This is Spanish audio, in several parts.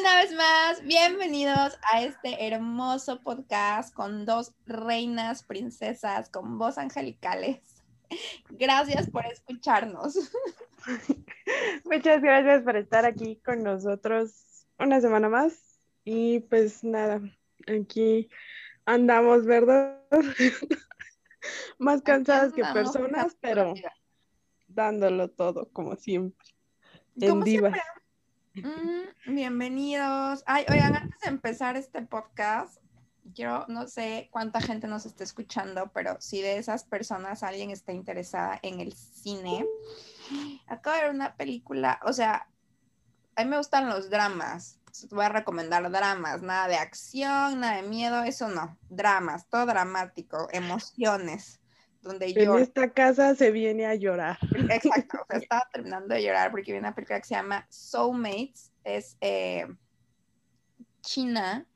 Una vez más, bienvenidos a este hermoso podcast con dos reinas, princesas, con voz angelicales. Gracias por escucharnos. Muchas gracias por estar aquí con nosotros una semana más. Y pues nada, aquí andamos, ¿verdad? más cansadas que personas, pero dándolo todo como siempre. En divas. Mm, bienvenidos. Ay, oigan, antes de empezar este podcast, quiero, no sé cuánta gente nos está escuchando, pero si de esas personas alguien está interesada en el cine, acabo de ver una película, o sea, a mí me gustan los dramas. Voy a recomendar dramas, nada de acción, nada de miedo, eso no. Dramas, todo dramático, emociones, donde. En esta casa se viene a llorar. Exacto, o sea, estaba terminando de llorar porque vi una película que se llama Soulmates, es eh, China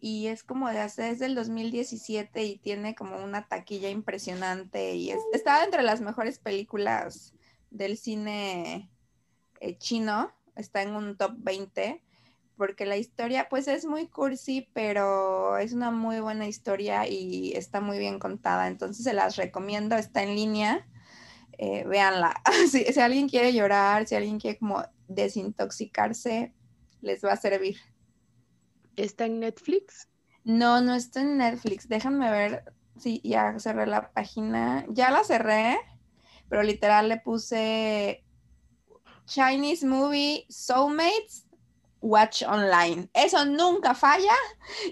y es como de hace desde el 2017 y tiene como una taquilla impresionante y es, está entre las mejores películas del cine eh, chino, está en un top 20 porque la historia pues es muy cursi, pero es una muy buena historia y está muy bien contada, entonces se las recomiendo, está en línea, eh, véanla. si, si, alguien quiere llorar, si alguien quiere como desintoxicarse, les va a servir. ¿Está en Netflix? No, no está en Netflix, déjenme ver, sí, ya cerré la página, ya la cerré, pero literal le puse Chinese Movie Soulmates Watch Online. Eso nunca falla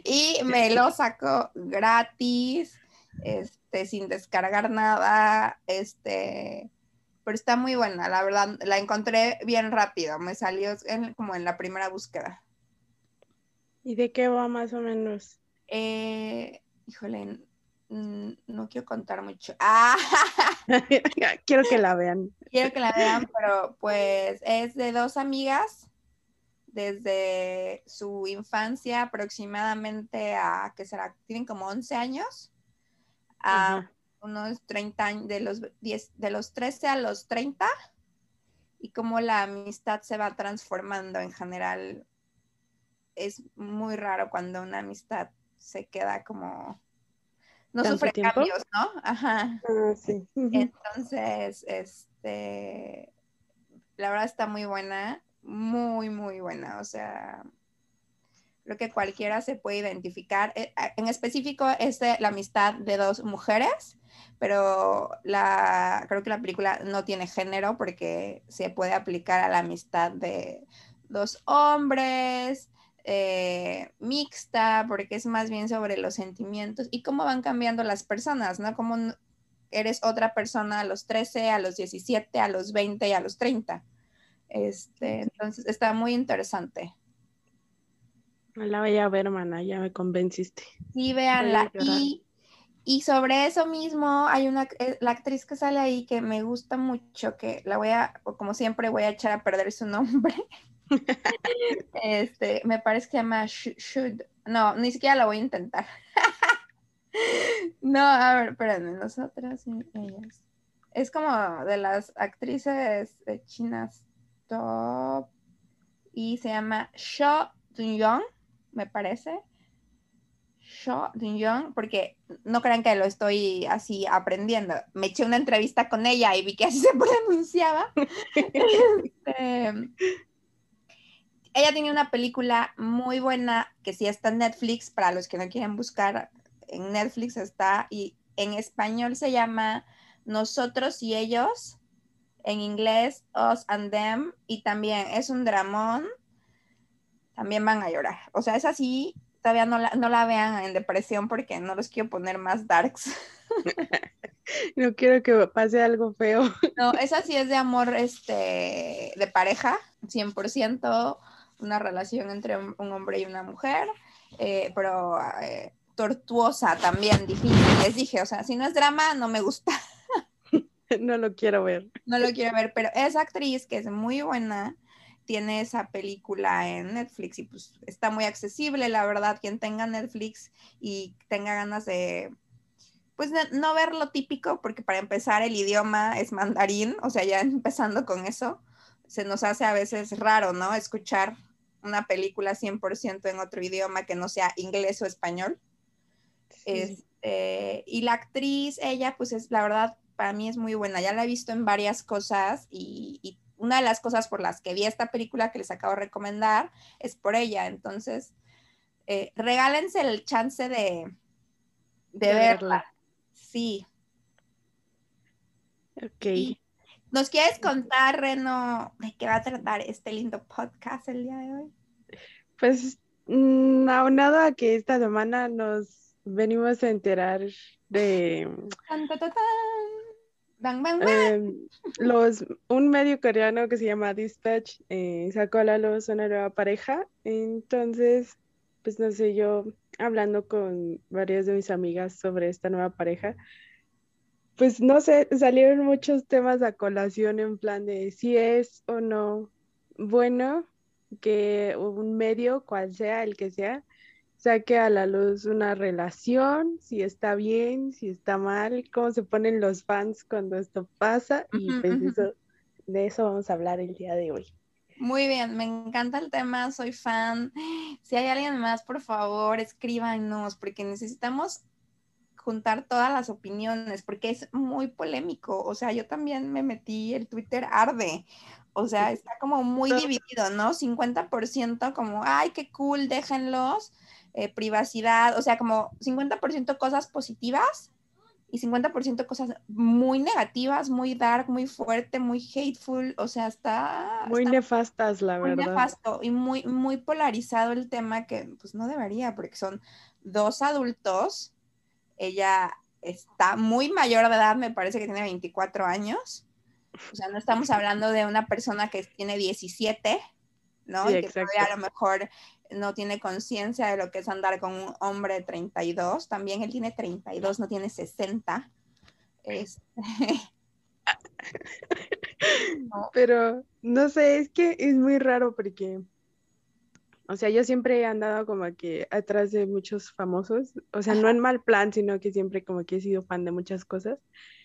y me lo saco gratis, este, sin descargar nada, este, pero está muy buena, la verdad, la encontré bien rápido, me salió como en la primera búsqueda. ¿Y de qué va más o menos? Eh, híjole, no quiero contar mucho. Ah. quiero que la vean. Quiero que la vean, pero pues es de dos amigas desde su infancia aproximadamente a, ¿qué será? Tienen como 11 años, a unos 30 años, de los, 10, de los 13 a los 30, y cómo la amistad se va transformando en general. Es muy raro cuando una amistad se queda como no sufre cambios, ¿no? Ajá. Ah, sí. Entonces, este, la verdad está muy buena muy, muy buena. O sea, creo que cualquiera se puede identificar. Eh, en específico es de la amistad de dos mujeres, pero la, creo que la película no tiene género porque se puede aplicar a la amistad de dos hombres, eh, mixta, porque es más bien sobre los sentimientos y cómo van cambiando las personas, ¿no? Cómo eres otra persona a los 13, a los 17, a los 20 y a los 30. Este, entonces está muy interesante. La voy a ver, hermana, ya me convenciste. Sí, véanla. Y, y, sobre eso mismo hay una, eh, la actriz que sale ahí que me gusta mucho, que la voy a, como siempre voy a echar a perder su nombre. este, me parece que se llama Should. No, ni siquiera la voy a intentar. no, a ver, espérenme, nosotras y ellas. Es como de las actrices chinas y se llama Shaw Dun me parece. Shaw Dun porque no crean que lo estoy así aprendiendo. Me eché una entrevista con ella y vi que así se pronunciaba. este, ella tiene una película muy buena que sí está en Netflix, para los que no quieren buscar, en Netflix está, y en español se llama Nosotros y ellos, en inglés Us and Them y también es un dramón, también van a llorar. O sea, es así, todavía no la, no la vean en depresión porque no los quiero poner más darks. no quiero que pase algo feo. No, esa sí es de amor este, de pareja, 100%, una relación entre un hombre y una mujer, eh, pero eh, tortuosa también, difícil. Les dije, o sea, si no es drama, no me gusta. no lo quiero ver. No lo quiero ver, pero esa actriz que es muy buena tiene esa película en Netflix y pues está muy accesible, la verdad, quien tenga Netflix y tenga ganas de, pues no ver lo típico, porque para empezar el idioma es mandarín, o sea, ya empezando con eso, se nos hace a veces raro, ¿no? Escuchar una película 100% en otro idioma que no sea inglés o español. Este, y la actriz, ella, pues es, la verdad, para mí es muy buena. Ya la he visto en varias cosas y, una de las cosas por las que vi esta película que les acabo de recomendar es por ella. Entonces, eh, regálense el chance de, de, verla. Sí. Ok. ¿Nos quieres contar, Reno, de qué va a tratar este lindo podcast el día de hoy? Pues, mm, aunado a que esta semana nos venimos a enterar de em, un medio coreano que se llama Dispatch eh, sacó a la luz una nueva pareja. Entonces, pues no sé, yo hablando con varias de mis amigas sobre esta nueva pareja, pues no sé, salieron muchos temas a colación en plan de si es o no bueno que un medio, cual sea el que sea, saque a la luz una relación, si está bien, si está mal, cómo se ponen los fans cuando esto pasa y pues eso, de eso vamos a hablar el día de hoy. Muy bien, me encanta el tema, soy fan. Si hay alguien más, por favor, escríbanos, porque necesitamos juntar todas las opiniones, porque es muy polémico. O sea, yo también me metí, el Twitter arde. O sea, está como muy dividido, ¿no? 50% como, ay, qué cool, déjenlos, eh, privacidad, o sea, como 50% cosas positivas y 50% cosas muy negativas, muy dark, muy fuerte, muy hateful, o sea, está... Muy nefastas, la muy verdad. nefasto y muy, muy polarizado el tema que pues no debería, porque son dos adultos ella está muy mayor de edad, me parece que tiene 24 años. O sea, no estamos hablando de una persona que tiene 17, ¿no? y que a lo mejor no tiene conciencia de lo que es andar con un hombre de 32. También él tiene 32, no tiene 60. Este, Pero no sé, es que es muy raro porque o sea, yo siempre he andado como que atrás de muchos famosos, o sea, no en mal plan, sino que siempre como que he sido fan de muchas cosas.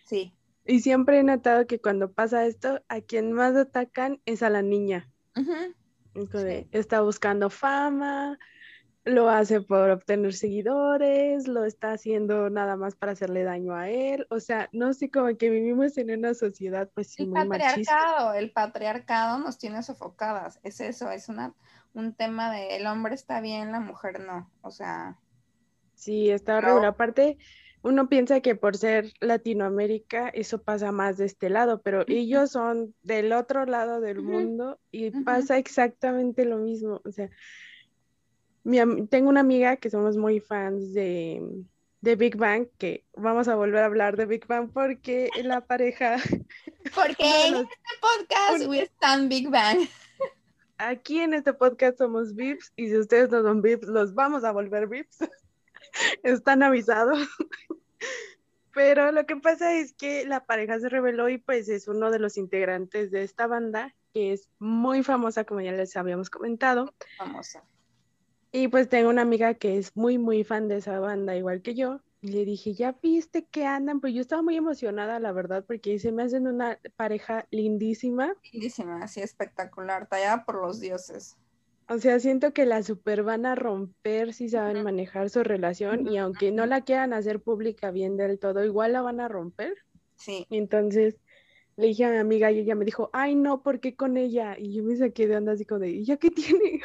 Sí. Y siempre he notado que cuando pasa esto, a quien más atacan es a la niña. Está buscando fama, lo hace por obtener seguidores, lo está haciendo nada más para hacerle daño a él. O sea, no sé, como que vivimos en una sociedad pues sí, el patriarcado, El patriarcado nos tiene sofocadas, es eso, es una un tema de el hombre está bien, la mujer no, o sea. Sí, está horrible. Aparte, uno piensa que por ser Latinoamérica eso pasa más de este lado, pero ellos son del otro lado del mundo y pasa exactamente lo mismo. O sea, tengo una amiga que somos muy fans de, de Big Bang, que vamos a volver a hablar de Big Bang porque la pareja... Porque en este podcast we stand Big Bang aquí en este podcast somos VIPs y si ustedes no son VIPs, los vamos a volver VIPs. Están avisados. Pero lo que pasa es que la pareja se reveló y pues es uno de los integrantes de esta banda que es muy famosa, como ya les habíamos comentado. Famosa. Y pues tengo una amiga que es muy, muy fan de esa banda, igual que yo. Y le dije, ¿ya viste que andan? Pues yo estaba muy emocionada, la verdad, porque se me hacen una pareja lindísima. Lindísima, así espectacular, tallada por los dioses. O sea, siento que la super van a romper si saben manejar su relación y aunque no la quieran hacer pública bien del todo, igual la van a romper. Sí. Entonces, le dije a mi amiga y ella me dijo, ay, no, ¿por qué con ella? Y yo me saqué de onda así como de, ¿y ya qué tiene?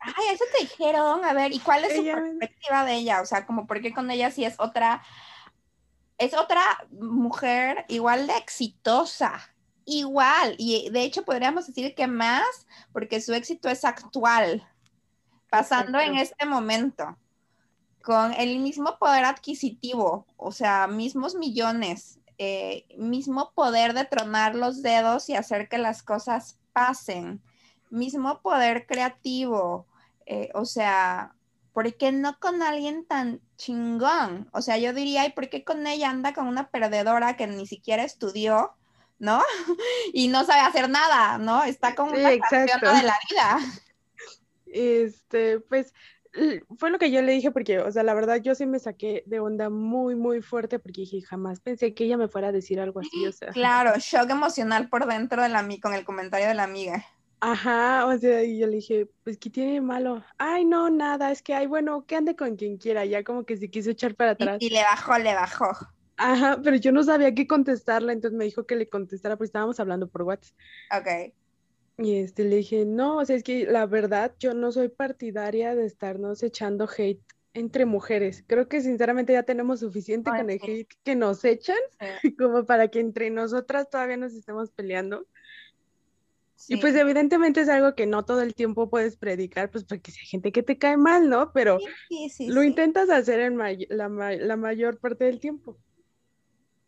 Ay, eso te dijeron, a ver, ¿y cuál es su perspectiva de ella? O sea, como, ¿por qué con ella sí es otra, es otra mujer igual de exitosa? Igual, y de hecho podríamos decir que más, porque su éxito es actual, pasando en este momento, con el mismo poder adquisitivo, o sea, mismos millones, eh, mismo poder de tronar los dedos y hacer que las cosas pasen, mismo poder creativo, eh, o sea, ¿por qué no con alguien tan chingón? O sea, yo diría, ¿y por qué con ella anda con una perdedora que ni siquiera estudió, ¿no? y no sabe hacer nada, ¿no? Está con una de la vida. Este, pues fue lo que yo le dije porque, o sea, la verdad yo sí me saqué de onda muy, muy fuerte porque dije, jamás pensé que ella me fuera a decir algo así, o sea. Claro, shock emocional por dentro de la con el comentario de la amiga. Ajá, o sea, y yo le dije, pues, ¿qué tiene de malo? Ay, no, nada, es que, ay, bueno, que ande con quien quiera, ya como que se quiso echar para atrás. Y, le bajó, le bajó. Ajá, pero yo no sabía qué contestarle, entonces me dijo que le contestara, porque estábamos hablando por WhatsApp. Ok. Y este, le dije, no, o sea, es que la verdad, yo no soy partidaria de estarnos echando hate entre mujeres. Creo que sinceramente ya tenemos suficiente con el hate que nos echan, como para que entre nosotras todavía nos estemos peleando. Y pues evidentemente es algo que no todo el tiempo puedes predicar, pues porque si hay gente que te cae mal, ¿no? Pero lo intentas hacer en la, la, mayor parte del tiempo.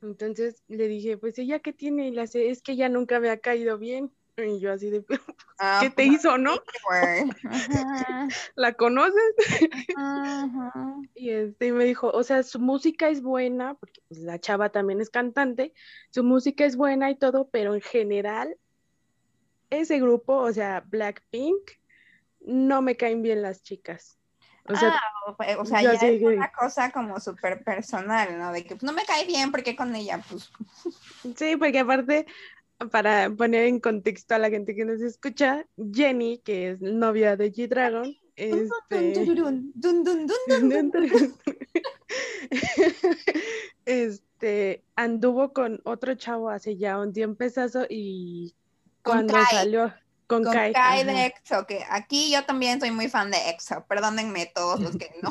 Entonces le dije, pues ella qué tiene, y le hace, es que ella nunca me ha caído bien. Y yo así de, ah, ¿qué te pues, hizo, no? ¿La conoces? Y este y me dijo, o sea, su música es buena, porque pues, la chava también es cantante, su música es buena y todo, pero en general ese grupo, o sea, Blackpink, no me caen bien las chicas. O sea, ah, o sea ya es una cosa como súper personal, ¿no? De que pues, no me cae bien, porque con ella? Pues. Sí, porque aparte, para poner en contexto a la gente que nos escucha, Jenny, que es novia de G-Dragon, este, anduvo con otro chavo hace ya un tiempo y cuando salió con, Kai, Kai de EXO, que aquí yo también soy muy fan de EXO, perdónenme todos los que no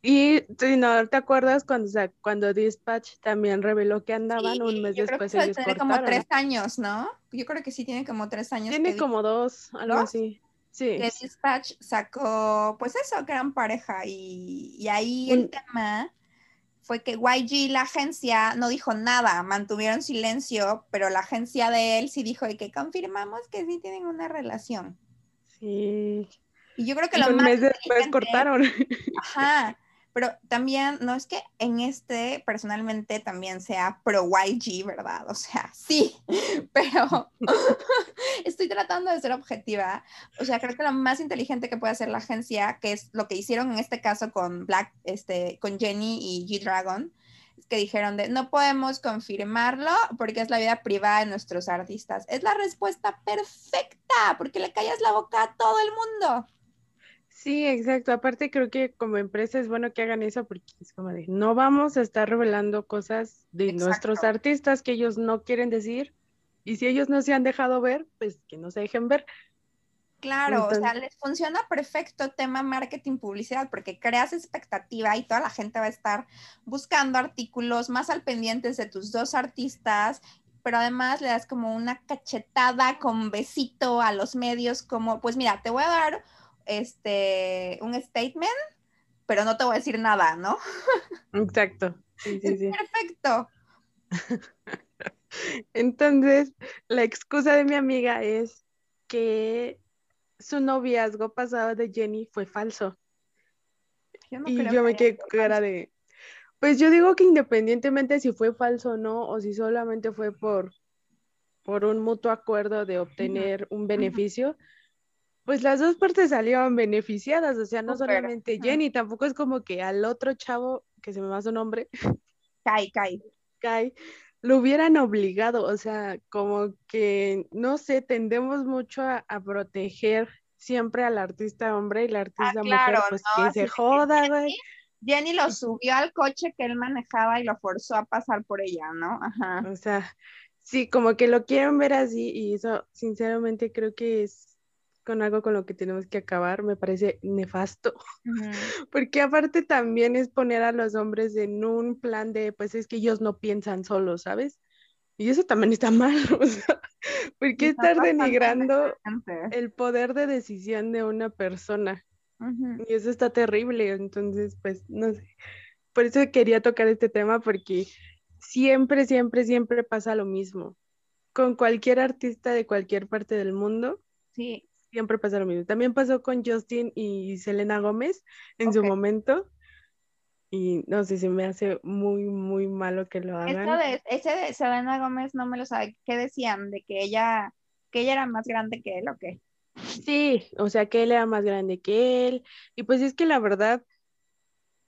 Y si no te acuerdas cuando, cuando Dispatch también reveló que andaban un mes después creo que tiene como tres años, ¿no? Yo creo que sí tiene como tres años. Tiene como dos, algo así. Sí. Que Dispatch sacó, pues eso, que eran pareja. Y, y ahí el tema fue que YG, la agencia, no dijo nada, mantuvieron silencio, pero la agencia de él sí dijo de que confirmamos que sí tienen una relación. Sí. Y yo creo que lo más. Mes después cortaron. Ajá. Pero también, no es que en este personalmente también sea pro YG, ¿verdad? O sea, sí, pero estoy tratando de ser objetiva. O sea, creo que lo más inteligente que puede hacer la agencia, que es lo que hicieron en este caso con Black, este, con Jenny y G-Dragon, es que dijeron de no podemos confirmarlo porque es la vida privada de nuestros artistas. Es la respuesta perfecta, porque le callas la boca a todo el mundo. Sí, exacto. Aparte creo que como empresa es bueno que hagan eso porque es como de, no vamos a estar revelando cosas de nuestros artistas que ellos no quieren decir y si ellos no se han dejado ver, pues que no se dejen ver. Claro, o sea, les funciona perfecto tema marketing publicidad porque creas expectativa y toda la gente va a estar buscando artículos más al pendientes de tus dos artistas, pero además le das como una cachetada con besito a los medios como, pues mira, te voy a dar este, un statement, pero no te voy a decir nada, ¿no? Exacto. Sí, sí, sí. Perfecto. Entonces, la excusa de mi amiga es que su noviazgo pasado de Jenny fue falso. y yo me quedé cara de... Pues yo digo que independientemente si fue falso o no, o si solamente fue por, por un mutuo acuerdo de obtener un beneficio, pues las dos partes salieron beneficiadas, o sea, no solamente Jenny, tampoco es como que al otro chavo, que se me va su nombre, Kai, Kai. Kai, lo hubieran obligado, o sea, como que, no sé, tendemos mucho a, proteger siempre al artista hombre y la ah, artista mujer, pues que se joda, güey. Jenny lo subió al coche que él manejaba y lo forzó a pasar por ella, ¿no? Ajá. O sea, sí, como que lo quieren ver así y eso, sinceramente, creo que es con algo con lo que tenemos que acabar, me parece nefasto, porque aparte también es poner a los hombres en un plan de, pues es que ellos no piensan solos, ¿sabes? Y eso también está mal, o sea, porque estar denigrando el poder de decisión de una persona. Y eso está terrible, entonces, pues, no sé. Por eso quería tocar este tema, porque siempre, siempre, siempre pasa lo mismo. Con cualquier artista de cualquier parte del mundo, sí siempre pasa lo mismo. También pasó con Justin y Selena Gómez en su momento. Y no sé, se me hace muy, muy malo que lo hagan. de, ese de Selena Gómez no me lo sabe. ¿Qué decían? ¿De que ella, que ella era más grande que él o qué? Sí, o sea, que él era más grande que él. Y pues es que la verdad,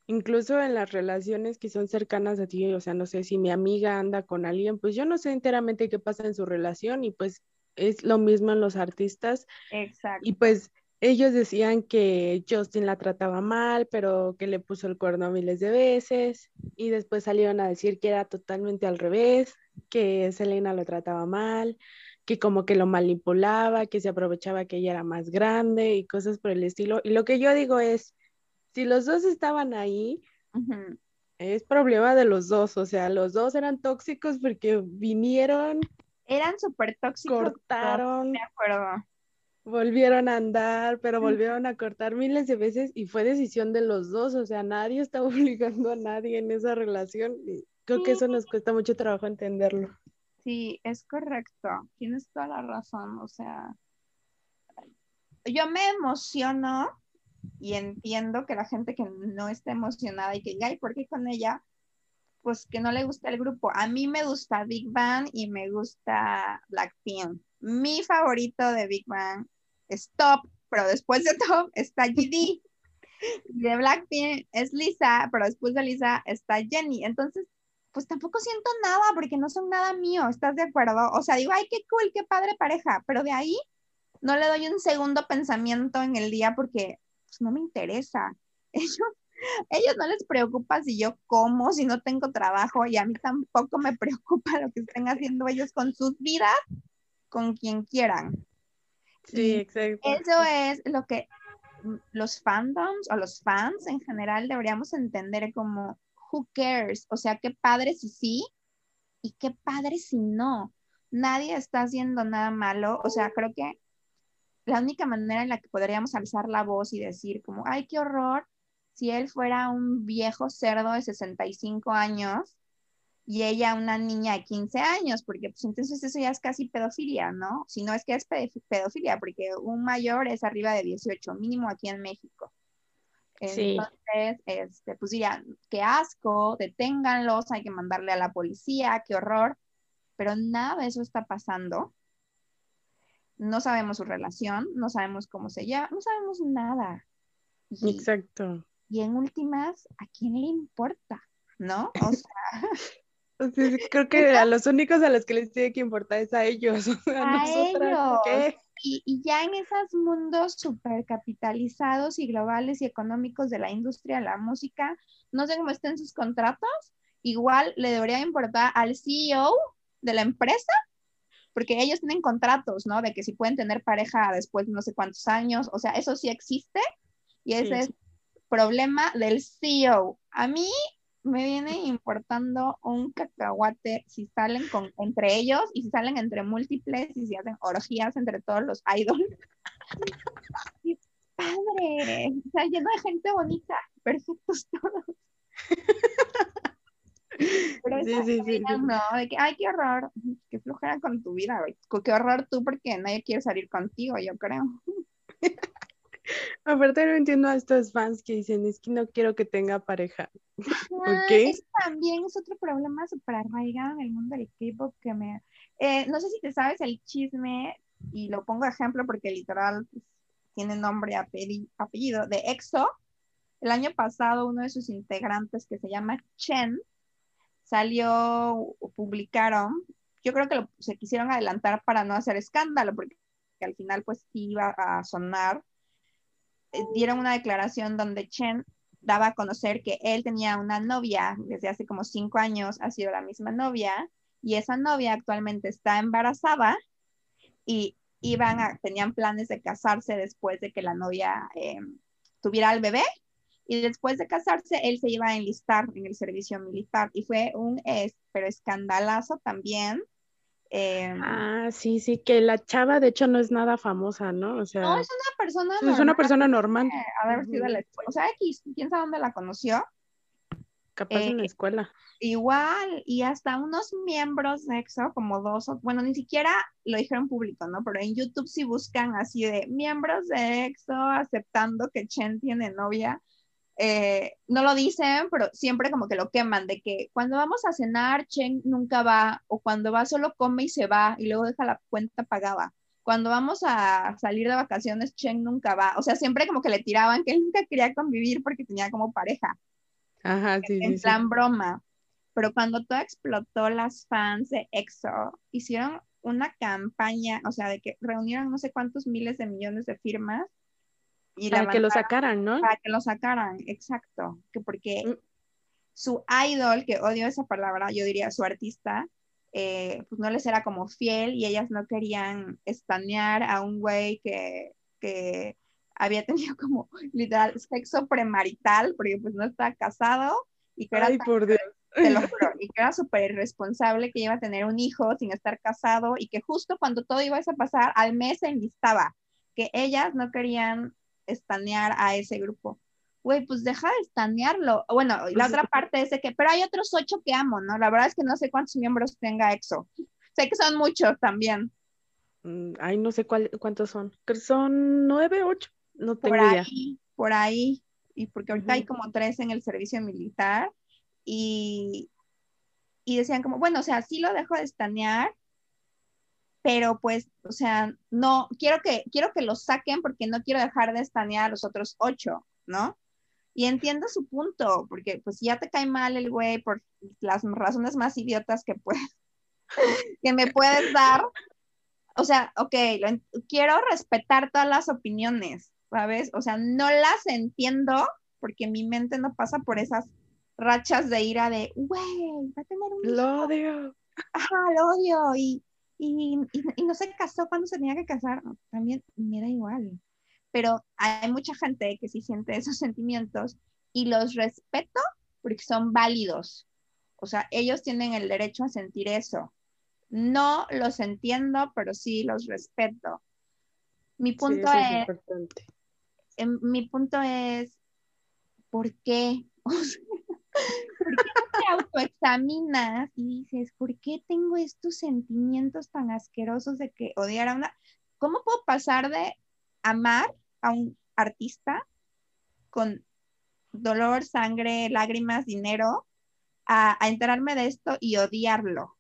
incluso en las relaciones que son cercanas a ti, o sea, no sé, si mi amiga anda con alguien, pues yo no sé enteramente qué pasa en su relación y pues es lo mismo en los artistas. Exacto. Y pues ellos decían que Justin la trataba mal, pero que le puso el cuerno miles de veces y después salieron a decir que era totalmente al revés, que Selena lo trataba mal, que como que lo manipulaba, que se aprovechaba que ella era más grande y cosas por el estilo. Y lo que yo digo es, si los dos estaban ahí, es problema de los dos, o sea, los dos eran tóxicos porque vinieron. Eran súper tóxicos. Cortaron. De acuerdo. Volvieron a andar, pero volvieron a cortar miles de veces y fue decisión de los dos, o sea, nadie estaba obligando a nadie en esa relación. Y creo que eso nos cuesta mucho trabajo entenderlo. Sí, es correcto, tienes toda la razón, o sea, yo me emociono y entiendo que la gente que no está emocionada y que diga, ¿y por qué con ella? Pues que no le gusta el grupo. A mí me gusta Big Bang y me gusta Blackpink. Mi favorito de Big Bang es Top, pero después de Top está GD. De Blackpink es Lisa, pero después de Lisa está Jenny. Entonces, pues tampoco siento nada porque no son nada mío, ¿estás de acuerdo? O sea, digo, ay, qué cool, qué padre pareja, pero de ahí no le doy un segundo pensamiento en el día porque pues no me interesa. Ellos, ellos no les preocupa si yo como, si no tengo trabajo, y a mí tampoco me preocupa lo que estén haciendo ellos con sus vidas, con quien quieran. Sí, exacto. Eso es lo que los fandoms o los fans en general deberíamos entender como who cares, o sea, qué padre si sí y qué padre si no. Nadie está haciendo nada malo, o sea, creo que la única manera en la que podríamos alzar la voz y decir como, ay, qué horror, si él fuera un viejo cerdo de 65 años y ella una niña de 15 años, porque pues entonces eso ya es casi pedofilia, ¿no? Si no es que es pedofilia, porque un mayor es arriba de 18, mínimo aquí en México. Entonces, este, pues diría, qué asco, deténganlos, hay que mandarle a la policía, qué horror, pero nada de eso está pasando no sabemos su relación, no sabemos cómo se llama, no sabemos nada. Exacto. Y en últimas, ¿a quién le importa? ¿No? O sea... creo que a los únicos a los que les tiene que importar es a ellos. A, ellos. Y, y, ya en esos mundos súper capitalizados y globales y económicos de la industria de la música, no sé cómo estén sus contratos, igual le debería importar al CEO de la empresa porque ellos tienen contratos, ¿no? De que si pueden tener pareja después de no sé cuántos años, o sea, eso sí existe y ese es problema del CEO. A mí me viene importando un cacahuate si salen con, entre ellos y si salen entre múltiples y si hacen orgías entre todos los idols. ¡Qué padre! O sea, lleno de gente bonita, perfectos todos. Pero sí, sí, sí, no, de que, ay, qué horror, qué flojera con tu vida, güey. Qué horror tú porque nadie quiere salir contigo, yo creo. Aparte no entiendo a estos fans que dicen, es que no quiero que tenga pareja. ¿Por qué? Eso también es otro problema súper arraigado en el mundo del K-pop que me... Eh, no sé si te sabes el chisme, y lo pongo de ejemplo porque literal pues, tiene nombre y apellido, de EXO. El año pasado uno de sus integrantes que se llama Chen salió, publicaron, yo creo que se quisieron adelantar para no hacer escándalo, porque al final pues iba a sonar. Eh, dieron una declaración donde Chen daba a conocer que él tenía una novia desde hace como cinco años, ha sido la misma novia, y esa novia actualmente está embarazada y iban a, tenían planes de casarse después de que la novia eh, tuviera el bebé y después de casarse él se iba a enlistar en el servicio militar y fue un pero escandalazo también. Em, ah, sí, sí, que la chava de hecho no es nada famosa, ¿no? O sea, no, es una persona normal. Es una persona normal. Haber sido la escuela. O sea, X, quién sabe dónde la conoció. Capaz en la eh, escuela. Igual, y hasta unos miembros de EXO, como dos, bueno, ni siquiera lo dijeron público, ¿no? Pero en YouTube sí buscan así de miembros de EXO aceptando que Chen tiene novia eh, no lo dicen, pero siempre como que lo queman, de que cuando vamos a cenar, Chen nunca va, o cuando va solo come y se va, y luego deja la cuenta pagada. Cuando vamos a salir de vacaciones, Chen nunca va. O sea, siempre como que le tiraban que él nunca quería convivir porque tenía como pareja. Ajá, sí, en sí, plan broma. Pero cuando todo explotó, las fans de EXO hicieron una campaña, o sea, de que reunieron no sé cuántos miles de millones de firmas y para que lo sacaran, ¿no? Para que lo sacaran, exacto. Que porque mm. su idol, que odio esa palabra, yo diría su artista, eh, pues no les era como fiel y ellas no querían estanear a un güey que, que había tenido como literal sexo premarital, porque pues no estaba casado y que era, Ay, por Dios. Te lo juro, y que era súper irresponsable, que iba a tener un hijo sin estar casado y que justo cuando todo iba a pasar, al mes se enlistaba, que ellas no querían estanear a ese grupo. Güey, pues deja de estanearlo. Bueno, la pues otra parte es de que, pero hay otros ocho que amo, ¿no? La verdad es que no sé cuántos miembros tenga EXO. Sé que son muchos también. Mm, ay, no sé cuál, cuántos son. Son nueve, ocho. No tengo por ahí, Por ahí. Y porque ahorita hay como tres en el servicio militar. Y, y decían como, bueno, o sea, sí lo dejo de estanear, pero pues, o sea, no, quiero que, quiero que lo saquen porque no quiero dejar de estanear a los otros ocho, ¿no? Y entiendo su punto, porque pues ya te cae mal el güey por las razones más idiotas que puedes, que me puedes dar. O sea, ok, quiero respetar todas las opiniones, ¿sabes? O sea, no las entiendo porque mi mente no pasa por esas rachas de ira de, güey, va a tener un... Lo odio. Ajá, lo odio. Y, y, no se casó cuando se tenía que casar, también me da igual. Pero hay mucha gente que sí siente esos sentimientos y los respeto porque son válidos. O sea, ellos tienen el derecho a sentir eso. No los entiendo, pero sí los respeto. Mi punto es, em, mi punto es, ¿por qué? ¿Por qué no te autoexaminas y dices, ¿por qué tengo estos sentimientos tan asquerosos de que odiar a una... ¿Cómo puedo pasar de amar a un artista con dolor, sangre, lágrimas, dinero, a, enterarme de esto y odiarlo,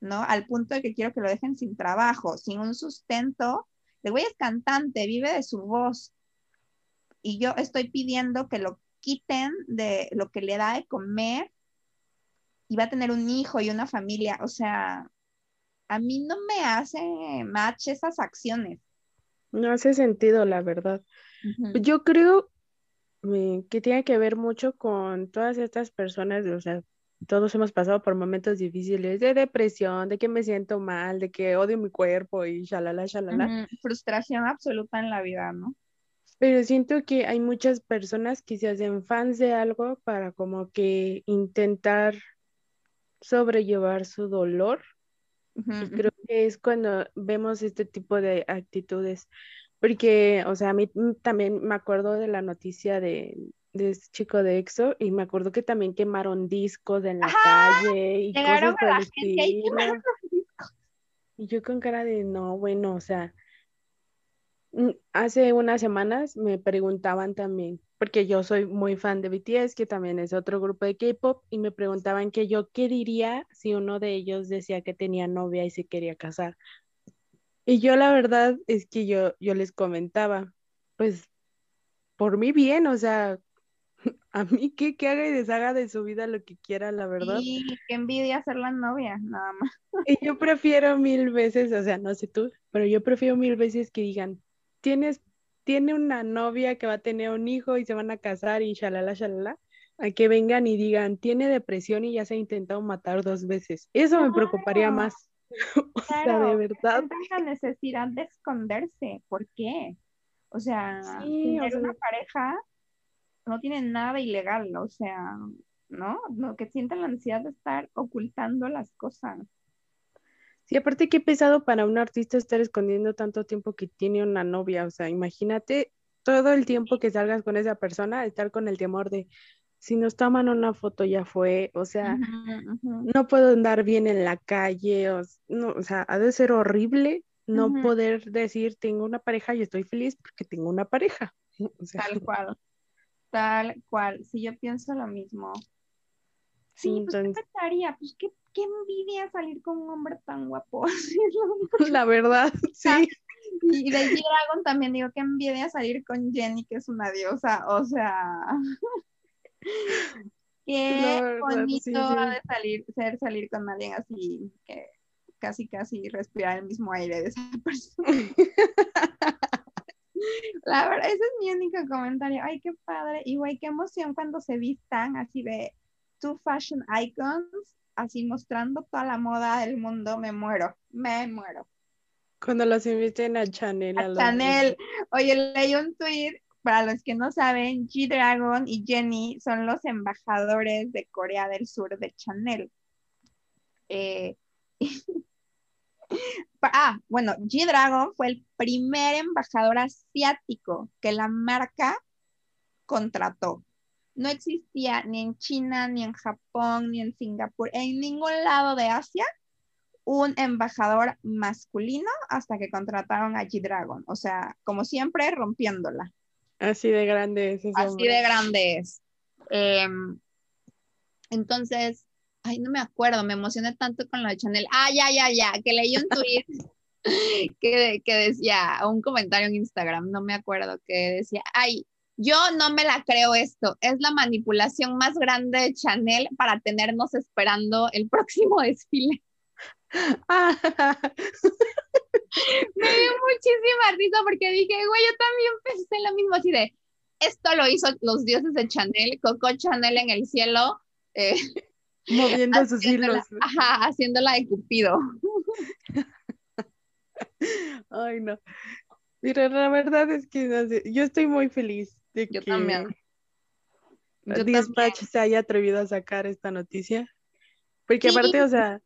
¿no? Al punto de que quiero que lo dejen sin trabajo, sin un sustento. El güey es cantante, vive de su voz. Y yo estoy pidiendo que lo quiten de lo que le da de comer y va a tener un hijo y una familia. O sea, a mí no me hace match esas acciones. No hace sentido, la verdad. Yo creo eh, que tiene que ver mucho con todas estas personas, o sea, todos hemos pasado por momentos difíciles de depresión, de que me siento mal, de que odio mi cuerpo y shalala, shalala. Frustración absoluta en la vida, ¿no? Pero siento que hay muchas personas que se hacen fans de algo para como que intentar sobrellevar su dolor. creo que es cuando vemos este tipo de actitudes. Porque, o sea, a mí también me acuerdo de la noticia de, de este chico de EXO y me acuerdo que también quemaron discos en la calle y cosas por el estilo. Y yo con cara de no, bueno, o sea, hace unas semanas me preguntaban también, porque yo soy muy fan de BTS, que también es otro grupo de K-pop, y me preguntaban que yo qué diría si uno de ellos decía que tenía novia y se quería casar. Y yo la verdad es que yo, yo les comentaba, pues por mí bien, o sea, a mí que, que haga y deshaga de su vida lo que quiera, la verdad. Y qué envidia ser la novia, nada más. Y yo prefiero mil veces, o sea, no sé tú, pero yo prefiero mil veces que digan, tienes, tiene una novia que va a tener un hijo y se van a casar y shalala, shalala, a que vengan y digan, tiene depresión y ya se ha intentado matar dos veces. Eso me preocuparía más. o sea, de verdad. la necesidad de esconderse. ¿Por qué? O sea, tener una pareja no tiene nada ilegal, o sea, ¿no? No, que sienten la necesidad de estar ocultando las cosas. Y aparte qué pesado para un artista estar escondiendo tanto tiempo que tiene una novia, o sea, imagínate todo el tiempo que salgas con esa persona, estar con el temor de si nos toman una foto ya fue, o sea, no puedo andar bien en la calle, o, no, o sea, ha de ser horrible no poder decir tengo una pareja y estoy feliz porque tengo una pareja. tal cual, tal cual, si yo pienso lo mismo. Sí, pues ¿qué pasaría? Pues qué qué envidia salir con un hombre tan guapo. La verdad, sí. Y de G-Dragon también digo, qué envidia salir con Jenny, que es una diosa, o sea. Qué bonito ha de salir, ser salir con alguien así que casi casi respirar el mismo aire de esa persona. La verdad, ese es mi único comentario. Ay, qué padre. Y güey, qué emoción cuando se vistan así de two fashion icons, así mostrando toda la moda del mundo. Me muero, me muero. Cuando los inviten a Chanel. A, Chanel. Oye, leí un tweet. Para los que no saben, G-Dragon y Jenny son los embajadores de Corea del Sur de Chanel. Eh, Ah, bueno, G-Dragon fue el primer embajador asiático que la marca contrató. No existía ni en China, ni en Japón, ni en Singapur, en ningún lado de Asia, un embajador masculino hasta que contrataron a G-Dragon. O sea, como siempre, rompiéndola. Así de grande es. Así de grande es. Em, entonces, ay, no me acuerdo, me emocioné tanto con lo de Chanel. Ah, ya, ya, ya, que leí un tweet que, que decía, un comentario en Instagram, no me acuerdo, que decía, ay, yo no me la creo esto, es la manipulación más grande de Chanel para tenernos esperando el próximo desfile. me dio muchísima risa porque dije, güey, yo también pensé lo mismo así de, esto lo hizo los dioses de Chanel, Coco Chanel en el cielo, eh, Moviendo sus hilos. Ajá, haciéndola de Cupido. Ay, no. Mira, la verdad es que yo estoy muy feliz de yo que también. Dispatch se haya atrevido a sacar esta noticia. Porque aparte, o sea,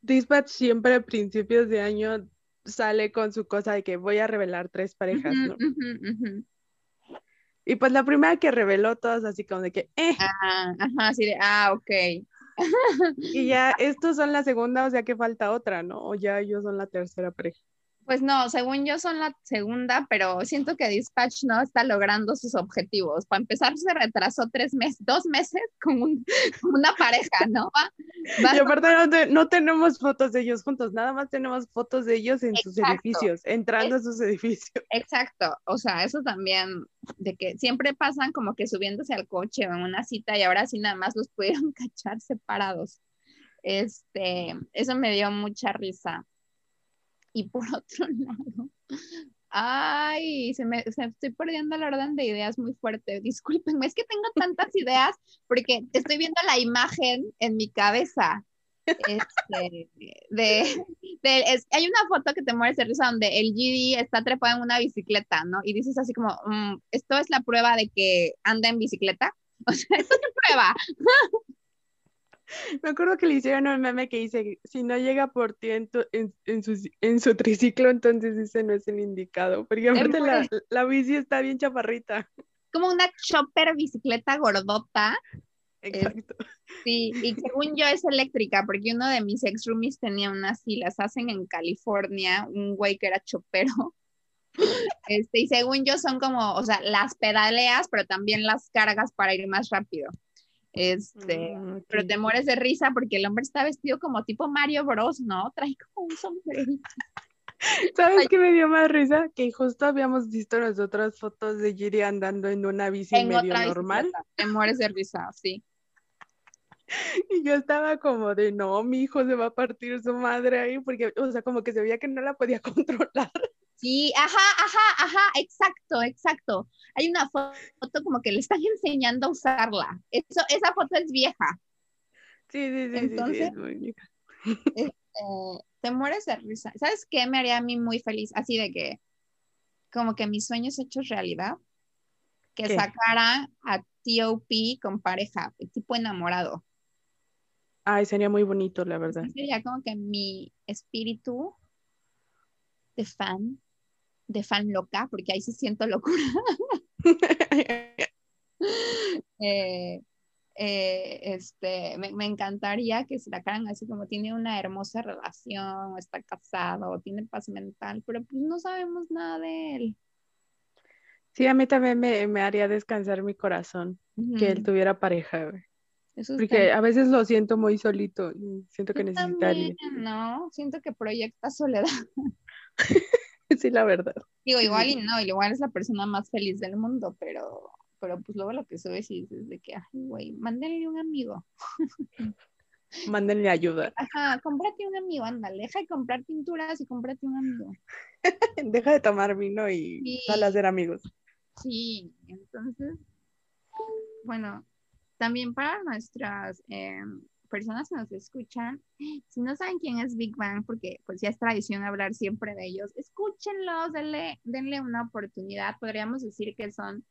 Dispatch siempre a principios de año sale con su cosa de que voy a revelar tres parejas, ¿no? Y pues la primera que reveló todas así como de que, eh. Ah, ajá, así de, ah, ok y ya, estos son la segunda, o sea que falta otra, ¿no? O ya ellos son la tercera pareja. Pues no, según yo son la segunda, pero siento que Dispatch no está logrando sus objetivos. Para empezar, se retrasó tres meses, dos meses con, una pareja, ¿no? y aparte no, tenemos fotos de ellos juntos, nada más tenemos fotos de ellos en sus edificios, entrando a sus edificios. Exacto, o sea, eso también, de que siempre pasan como que subiéndose al coche o en una cita y ahora sí nada más los pudieron cachar separados. Este, eso me dio mucha risa. Y por otro lado, ay, se me, estoy perdiendo el orden de ideas muy fuerte. Discúlpenme, es que tengo tantas ideas porque estoy viendo la imagen en mi cabeza. Este, de, hay una foto que te mueres de donde el GD está trepado en una bicicleta, ¿no? Y dices así como, mm, esto es la prueba de que anda en bicicleta. O sea, esto es prueba. Me acuerdo que le hicieron un meme que dice, si no llega por ti en, en, su, en su triciclo, entonces ese no es el indicado, porque aparte la, la, bici está bien chaparrita. Como una chopper bicicleta gordota. Exacto. sí, y según yo es eléctrica, porque uno de mis ex roomies tenía una así, las hacen en California, un güey que era chopero. Este, y según yo son como, o sea, las pedaleas, pero también las cargas para ir más rápido. Este, mm, pero te mueres de risa porque el hombre está vestido como tipo Mario Bros, ¿no? Trae como un sombrerito. ¿Sabes qué me dio más risa? Que justo habíamos visto nosotras fotos de Giri andando en una bici medio normal. Te mueres de risa, sí. Y yo estaba como de, no, mi hijo se va a partir su madre ahí, porque, o sea, como que se veía que no la podía controlar. Sí, ajá, ajá, ajá, exacto, exacto. Hay una foto como que le están enseñando a usarla. Eso, esa foto es vieja. Sí, sí, sí, Entonces, sí, este, te mueres de risa. ¿Sabes qué me haría a mí muy feliz? Así de que, como que mis sueños hechos realidad, que sacara a T.O.P. con pareja, tipo enamorado. Ay, sería muy bonito, la verdad. Sería como que mi espíritu de fan de fan loca, porque ahí sí siento locura. Eh, eh, este, me, encantaría que se la sacaran así como tiene una hermosa relación, está casado, o tiene paz mental, pero pues no sabemos nada de él. Sí, a mí también me, haría descansar mi corazón que él tuviera pareja, Porque a veces lo siento muy solito, siento que necesitaría. no, siento que proyecta soledad. sí, la verdad. Digo, igual y no, igual es la persona más feliz del mundo, pero pero pues luego lo que subes y dices de que, ay, güey, mándenle un amigo. Mándenle ayuda. Ajá, cómprate un amigo, ándale, deja de comprar pinturas y cómprate un amigo. deja de tomar vino y Sí. sal a ser amigos. Sí, entonces, bueno, también para nuestras eh, personas que nos escuchan, si no saben quién es Big Bang, porque pues ya es tradición hablar siempre de ellos, escúchenlos, denle, denle una oportunidad. Podríamos decir que son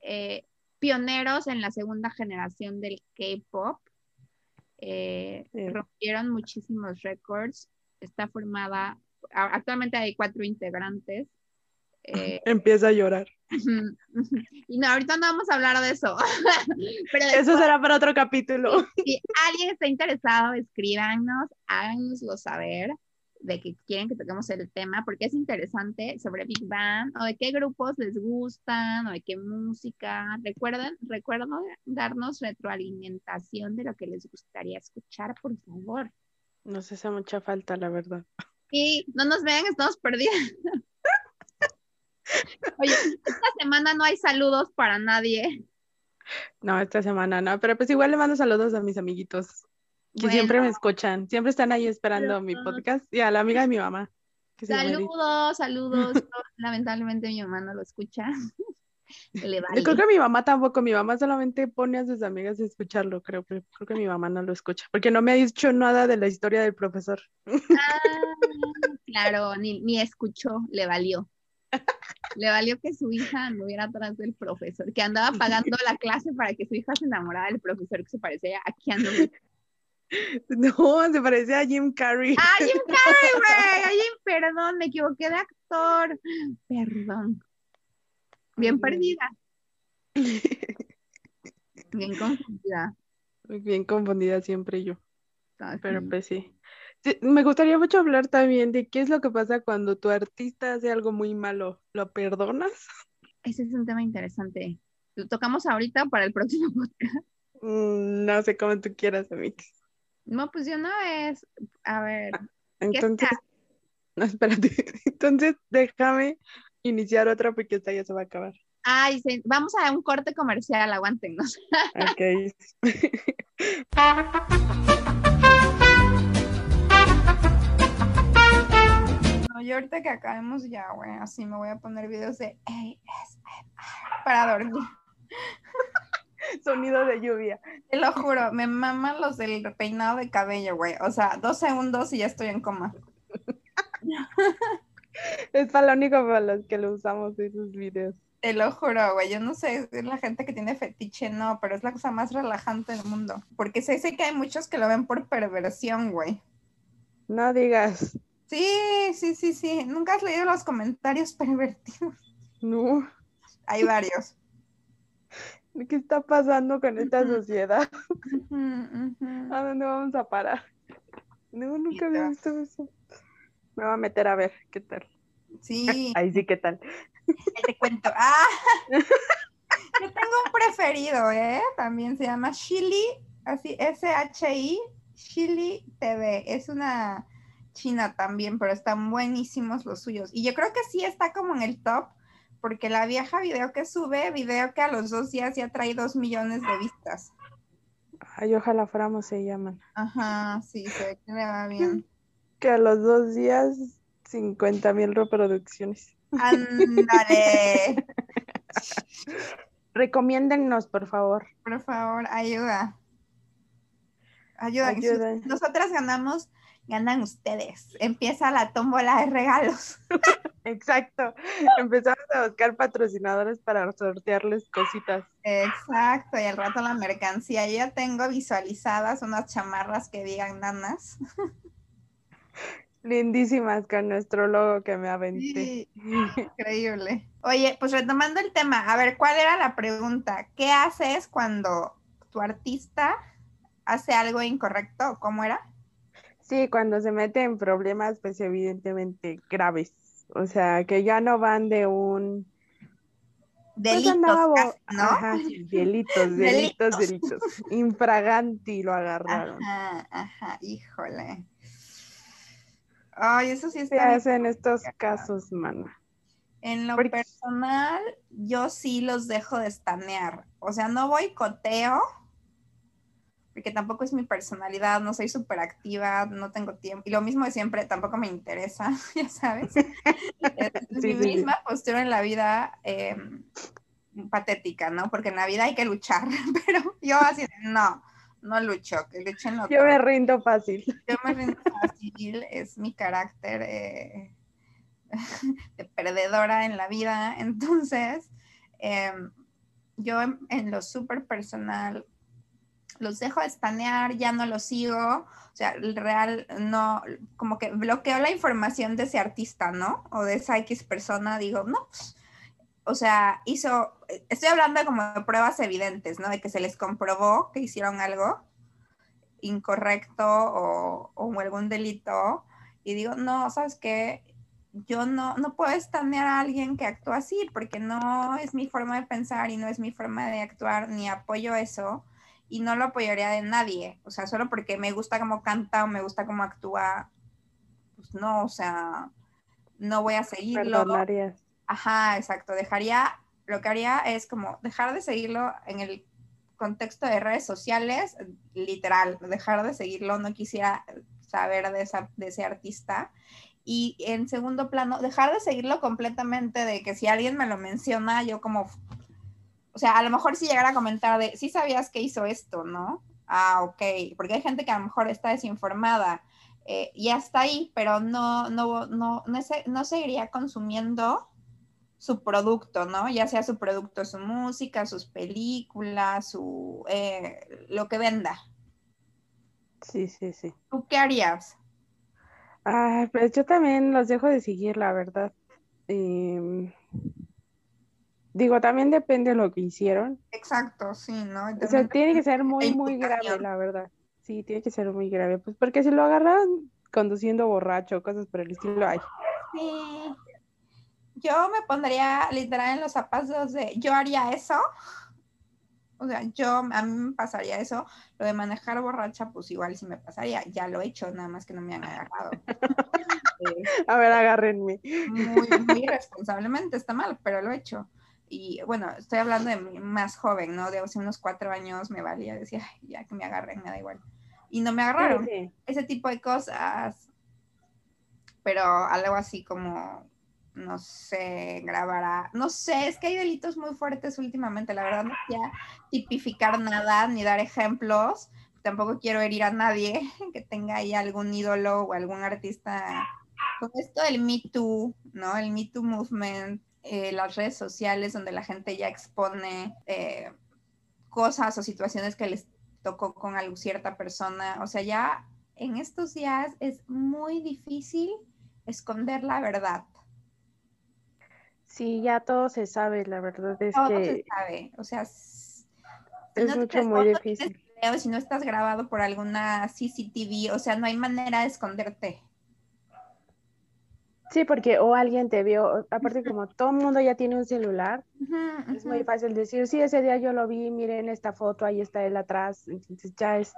eh, pioneros en la segunda generación del K-pop. Eh, Sí. rompieron muchísimos récords. Está formada, actualmente hay cuatro integrantes. Eh, Empieza a llorar. Y no, ahorita no vamos a hablar de eso. Pero Eso será para otro capítulo. si alguien está interesado, escríbanos, háganoslo saber de que quieren que toquemos el tema, porque es interesante sobre Big Bang, o de qué grupos les gustan, o de qué música. Recuerden, recuerden darnos retroalimentación de lo que les gustaría escuchar, por favor. Nos hace mucha falta, la verdad. Y no nos vean, estamos perdidos. Oye, esta semana no hay saludos para nadie. No, esta semana no, pero pues igual le mando saludos a mis amiguitos que Bueno. siempre me escuchan, siempre están ahí esperando mi podcast y a la amiga de mi mamá. Saludos, saludos. Lamentablemente mi mamá no lo escucha. Le vale. creo que mi mamá tampoco, mi mamá solamente pone a sus amigas a escucharlo, creo, pero creo que mi mamá no lo escucha, porque no me ha dicho nada de la historia del profesor. Ah, claro, ni, ni escuchó, le valió. Le valió que su hija anduviera atrás del profesor, que andaba pagando la clase para que su hija se enamorara del profesor que se parecía a Keanu. No, se parecía a Jim Carrey. ¡Ah, Jim Carrey, güey! Ay, perdón, me equivoqué de actor. Perdón. Bien perdida, bien confundida. Bien confundida siempre yo, Ah, pero pues sí. Sí, Me gustaría mucho hablar también de qué es lo que pasa cuando tu artista hace algo muy malo. ¿Lo perdonas? Ese es un tema interesante. Lo tocamos ahorita para el próximo podcast. Mm, No sé cómo tú quieras, Amix. No, pues de una vez, a ver, Entonces, no, espérate. Entonces, déjame iniciar otra porque esta ya se va a acabar. ay, se- vamos a un corte comercial, aguántenos. Ok. Yo ahorita que acabemos ya, güey, así me voy a poner videos de ASMR para dormir. Sonido de lluvia. Te lo juro, me maman los del peinado de cabello, güey. O sea, dos segundos y ya estoy en coma. Es para lo único para los que lo usamos esos videos. Te lo juro, güey. Yo no sé, es la gente que tiene fetiche, no, pero es la cosa más relajante del mundo. Porque sé, sé que hay muchos que lo ven por perversión, güey. No digas, Sí, sí, sí, sí. Nunca has leído los comentarios pervertidos. no. Hay varios. ¿Qué está pasando con esta sociedad? ¿A dónde vamos a parar? No, nunca había visto eso. Me voy a meter a ver qué tal. Sí, Ahí sí, qué tal. te cuento. Ah, yo tengo un preferido, ¿eh? También se llama Chili, así S-H-I, Chili TV. Es una china también, pero están buenísimos los suyos. Y yo creo que sí está como en el top, porque la vieja video que sube, video que a los dos días ya trae dos millones de vistas. Ay, ojalá fuéramos se llaman. Ajá, sí, se ve que le va bien. Que a los dos días, 50 mil reproducciones. Ándale, Recomiéndennos, por favor. por favor, ayuda. Ayuda. Ayuda. nosotras ganamos, ganan ustedes. Empieza la tómbola de regalos. Exacto. Empezamos a buscar patrocinadores para sortearles cositas. Exacto, y al rato la mercancía. Yo ya tengo visualizadas unas chamarras que digan nanas. Lindísimas con nuestro logo que me aventé. Sí, increíble. Oye, pues retomando el tema, a ver, ¿cuál era la pregunta? ¿Qué haces cuando tu artista hace algo incorrecto? ¿Cómo era? Sí, cuando se mete en problemas, pues evidentemente graves. O sea, que ya no van de un... pues, Delitos, ¿no? Ajá, sí, delitos, delitos, delitos. Infraganti lo agarraron. Ajá, ajá, híjole. Ay, eso sí ¿Qué está bien. hacen estos casos, mana? En lo personal, yo sí los dejo de estanear. O sea, no voy coteo, porque tampoco es mi personalidad, no soy súper activa, no tengo tiempo. Y lo mismo de siempre, tampoco me interesa, ya sabes. es mi misma postura en la vida em, patética, ¿no? Porque en la vida hay que luchar, pero yo así, no, no lucho, que luchen Yo me rindo fácil. Yo me rindo fácil, es mi carácter. Eh, de perdedora en la vida. Entonces, em, yo en, lo súper personal los dejo de estanear, ya no los sigo, o sea, el real no, como que bloqueo la información de ese artista, ¿no? O de esa X persona, digo, no, pues, o sea, hizo, estoy hablando como de pruebas evidentes, ¿no? De que se les comprobó que hicieron algo incorrecto o, o algún delito, y digo, no, ¿sabes qué? yo no, no puedo estanear a alguien que actúa así, porque no es mi forma de pensar y no es mi forma de actuar, ni apoyo eso, y no lo apoyaría de nadie. O sea, solo porque me gusta cómo canta o me gusta cómo actúa, pues no, o sea, no voy a seguirlo. Ajá, exacto. Dejaría, lo que haría es como dejar de seguirlo en el contexto de redes sociales, literal, dejar de seguirlo, no quisiera saber de, esa, de ese artista y en segundo plano, dejar de seguirlo completamente de que si alguien me lo menciona, yo como, o sea, a lo mejor si llegara a comentar de, sí sabías que hizo esto, ¿no? Ah, ok, porque hay gente que a lo mejor está desinformada eh, y hasta ahí, pero no, no, no, no, no seguiría consumiendo su producto, ¿no? Ya sea su producto, su música, sus películas, su, eh, lo que venda. Sí, sí, sí. ¿Tú qué harías? Ah, pues yo también los dejo de seguir, la verdad. Em, digo, también depende de lo que hicieron. Exacto, sí, ¿no? O sea, tiene que ser muy, muy grave, la verdad. Sí, tiene que ser muy grave. Pues porque si lo agarran conduciendo borracho, cosas por el estilo, hay. Sí. Yo me pondría literal en los zapatos de, yo haría eso, o sea, yo, a mí me pasaría eso. Lo de manejar borracha, pues igual sí me pasaría. Ya lo he hecho, nada más que no me han agarrado. a ver, agárrenme. Muy, muy irresponsablemente, está mal, pero lo he hecho. Y bueno, estoy hablando de más joven, ¿no? De hace unos cuatro años me valía, decía, ya que me agarren, me da igual. Y no me agarraron. Ese tipo de cosas. Pero algo así como no sé, grabará, no sé, es que hay delitos muy fuertes últimamente, la verdad no quiero tipificar nada ni dar ejemplos, tampoco quiero herir a nadie que tenga ahí algún ídolo o algún artista. Con esto del Me Too, ¿no? El Me Too Movement, eh, las redes sociales donde la gente ya expone eh, cosas o situaciones que les tocó con alguna cierta persona, o sea, ya en estos días es muy difícil esconder la verdad Sí, ya todo se sabe, la verdad es todo que... se sabe, o sea, es mucho muy difícil. si no estás grabado por alguna CCTV, o sea, no hay manera de esconderte. Sí, porque o alguien te vio, aparte como todo el mundo ya tiene un celular, es muy fácil decir, sí, ese día yo lo vi, miren esta foto, ahí está él atrás, entonces ya es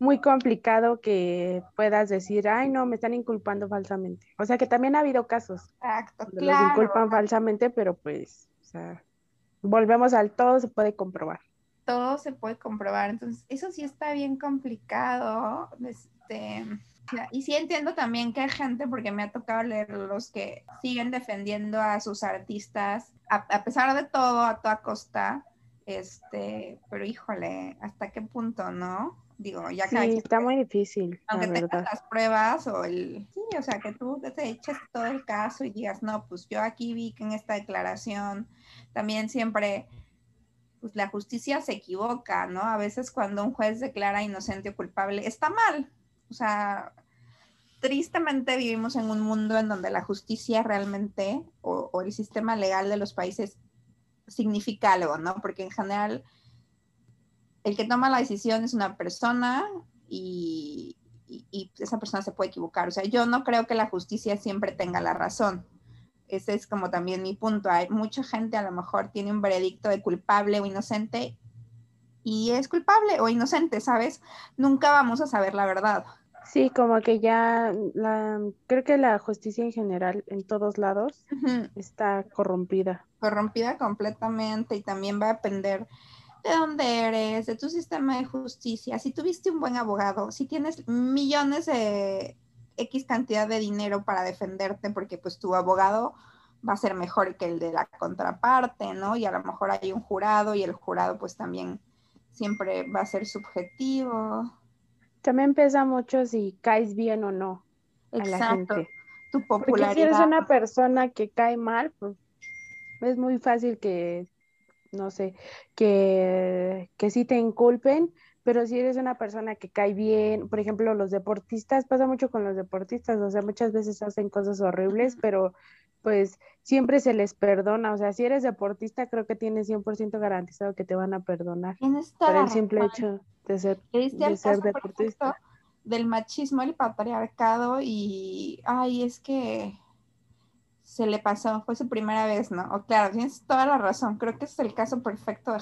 muy complicado que puedas decir, ay, no, me están inculpando falsamente. O sea que también ha habido casos Exacto, donde los inculpan falsamente, pero pues, o sea, volvemos al todo se puede comprobar. Todo se puede comprobar, entonces eso sí está bien complicado, este y sí entiendo también que hay gente, porque me ha tocado leer los que siguen defendiendo a sus artistas, a, pesar de todo, a toda costa, este, pero híjole, ¿hasta qué punto, no? Digo, ya que sí, está muy difícil. Aunque tengas las pruebas o el, sí, o sea, que tú te eches todo el caso y digas, no, pues yo aquí vi que en esta declaración también siempre pues la justicia se equivoca, ¿no? A veces cuando un juez declara inocente o culpable, está mal, o sea, tristemente vivimos en un mundo en donde la justicia realmente o, el sistema legal de los países significa algo, ¿no? Porque en general el que toma la decisión es una persona y, y, esa persona se puede equivocar. O sea, yo no creo que la justicia siempre tenga la razón. Ese es como también mi punto. Hay mucha gente a lo mejor tiene un veredicto de culpable o inocente y es culpable o inocente, ¿sabes? Nunca vamos a saber la verdad. Sí, como que ya la, creo que la justicia en general en todos lados está corrompida. Corrompida completamente y también va a depender de dónde eres, de tu sistema de justicia, si tuviste un buen abogado, si tienes millones de X cantidad de dinero para defenderte, porque pues tu abogado va a ser mejor que el de la contraparte, ¿no? Y a lo mejor hay un jurado y el jurado pues también siempre va a ser subjetivo. También pesa mucho si caes bien o no a la gente. Tu popularidad. Porque si eres una persona que cae mal, pues es muy fácil que, no sé, que, que sí te inculpen, pero si eres una persona que cae bien, por ejemplo, los deportistas, pasa mucho con los deportistas, o sea, muchas veces hacen cosas horribles, pero pues siempre se les perdona, o sea, si eres deportista, creo que tienes 100% garantizado que te van a perdonar por el simple hecho de ser, de ser deportista. Del machismo, el patriarcado y, ay, es que se le pasó, fue su primera vez, ¿no? O claro, tienes toda la razón, creo que es el caso perfecto de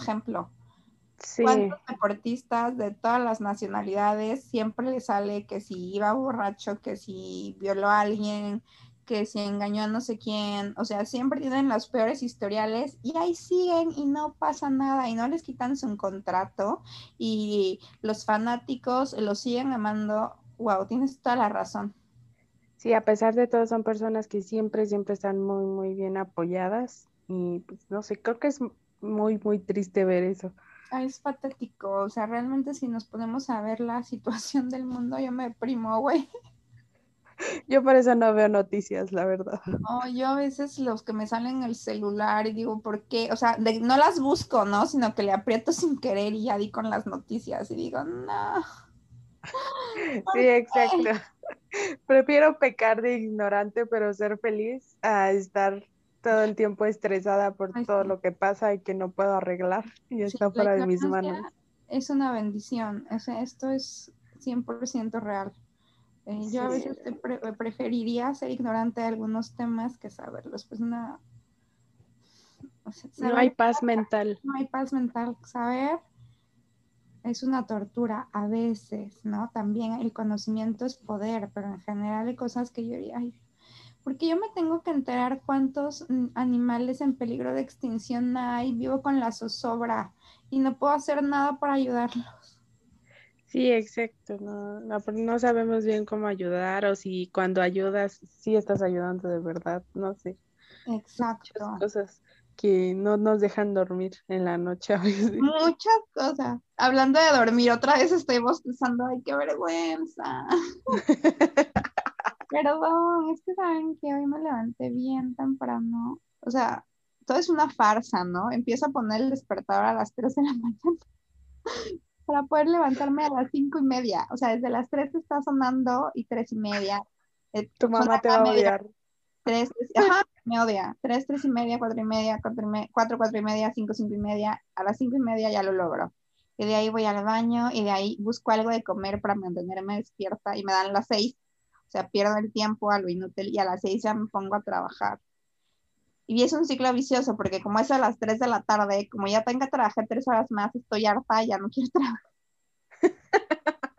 ¿Cuántos deportistas de todas las nacionalidades siempre le sale que si iba borracho, que si violó a alguien, que si engañó a no sé quién? O sea, siempre tienen los peores historiales y ahí siguen y no pasa nada y no les quitan su contrato y los fanáticos los siguen amando. Wow, tienes toda la razón. Sí, a pesar de todo son personas que siempre, siempre están muy, muy bien apoyadas y pues, no sé, creo que es muy, muy triste ver eso es patético. O sea, realmente si nos ponemos a ver la situación del mundo, yo me deprimo, güey. Yo por eso no veo noticias, la verdad. No, yo a veces los que me salen en el celular y digo, ¿por qué? O sea, no las busco, ¿no? Sino que le aprieto sin querer y ya di con las noticias y digo, no. Sí, exacto. Prefiero pecar de ignorante, pero ser feliz a estar todo el tiempo estresada por todo lo que pasa y que no puedo arreglar y está fuera de mis manos. Es una bendición, o sea, esto es 100% real. Eh, yo a veces preferiría ser ignorante de algunos temas que saberlos, pues no. no hay paz mental. No hay paz mental. Saber es una tortura a veces, ¿no? También el conocimiento es poder, pero en general hay cosas que yo diría, ay, porque yo me tengo que enterar cuántos mm, animales en peligro de extinción hay, vivo con la zozobra y no puedo hacer nada para ayudarlos. Sí, exacto, no, no, sabemos bien cómo ayudar o si cuando ayudas, sí estás ayudando de verdad, no sé. Exacto. Muchas cosas que no nos dejan dormir en la noche a veces. Muchas cosas. Hablando de dormir, otra vez estoy bostezando, ay, qué vergüenza. Perdón, es que saben que hoy me levanté bien temprano. O sea, todo es una farsa, ¿no? Empiezo a poner el despertador a las 3 de la mañana para poder levantarme a las 5 y media. O sea, desde las 3 está sonando y 3 y media. Eh, tu mamá te va a odiar. 3, ajá, me odia. 3, 3 y media, 4 y media, 4, 4, 4 y media, 5, 5 y media. A las 5 y media ya lo logro. Y de ahí voy al baño y de ahí busco algo de comer para mantenerme despierta y me dan las 6 o sea, pierdo el tiempo a lo inútil y a las seis ya me pongo a trabajar. Y es un ciclo vicioso porque como es a las 3 de la tarde, como ya tengo que trabajar tres horas más, estoy harta, ya no quiero trabajar.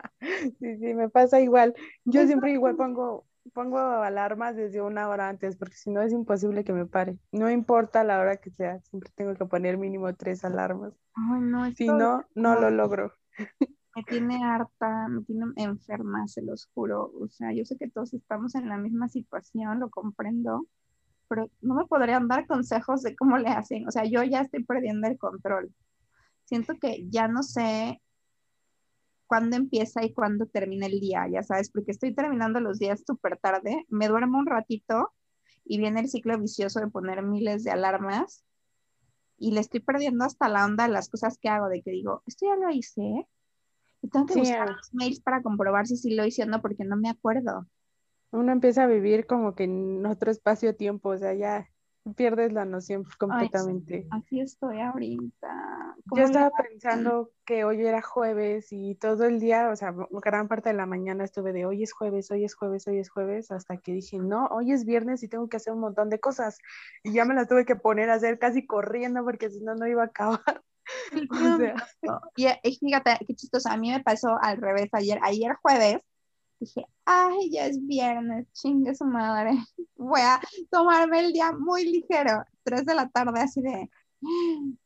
Sí, sí, me pasa igual. Yo siempre igual pongo, pongo alarmas desde una hora antes porque si no es imposible que me pare. No importa la hora que sea, siempre tengo que poner mínimo tres alarmas. Ay, no, si no, no lo logro me tiene harta, me tiene enferma, se los juro. O sea, yo sé que todos estamos en la misma situación, lo comprendo, pero no me podrían dar consejos de cómo le hacen. O sea, yo ya estoy perdiendo el control. Siento que ya no sé cuándo empieza y cuándo termina el día, ya sabes, porque estoy terminando los días súper tarde, me duermo un ratito y viene el ciclo vicioso de poner miles de alarmas y le estoy perdiendo hasta la onda las cosas que hago, de que digo, esto ya lo hice, tengo que buscar los mails para comprobar si sí lo hice o no, porque no me acuerdo. Uno empieza a vivir como que en otro espacio-tiempo, o sea, ya pierdes la noción completamente. así estoy ahorita. Yo estaba pensando que hoy era jueves y todo el día, o sea, gran parte de la mañana estuve de hoy es jueves, hoy es jueves, hoy es jueves, hasta que dije, no, hoy es viernes y tengo que hacer un montón de cosas. Y ya me las tuve que poner a hacer casi corriendo porque si no, no iba a acabar. Y, fíjate, qué chistoso, a mí me pasó al revés ayer. Ayer jueves dije, ay, ya es viernes, chingue su madre. Voy a tomarme el día muy ligero. Tres de la tarde, así de,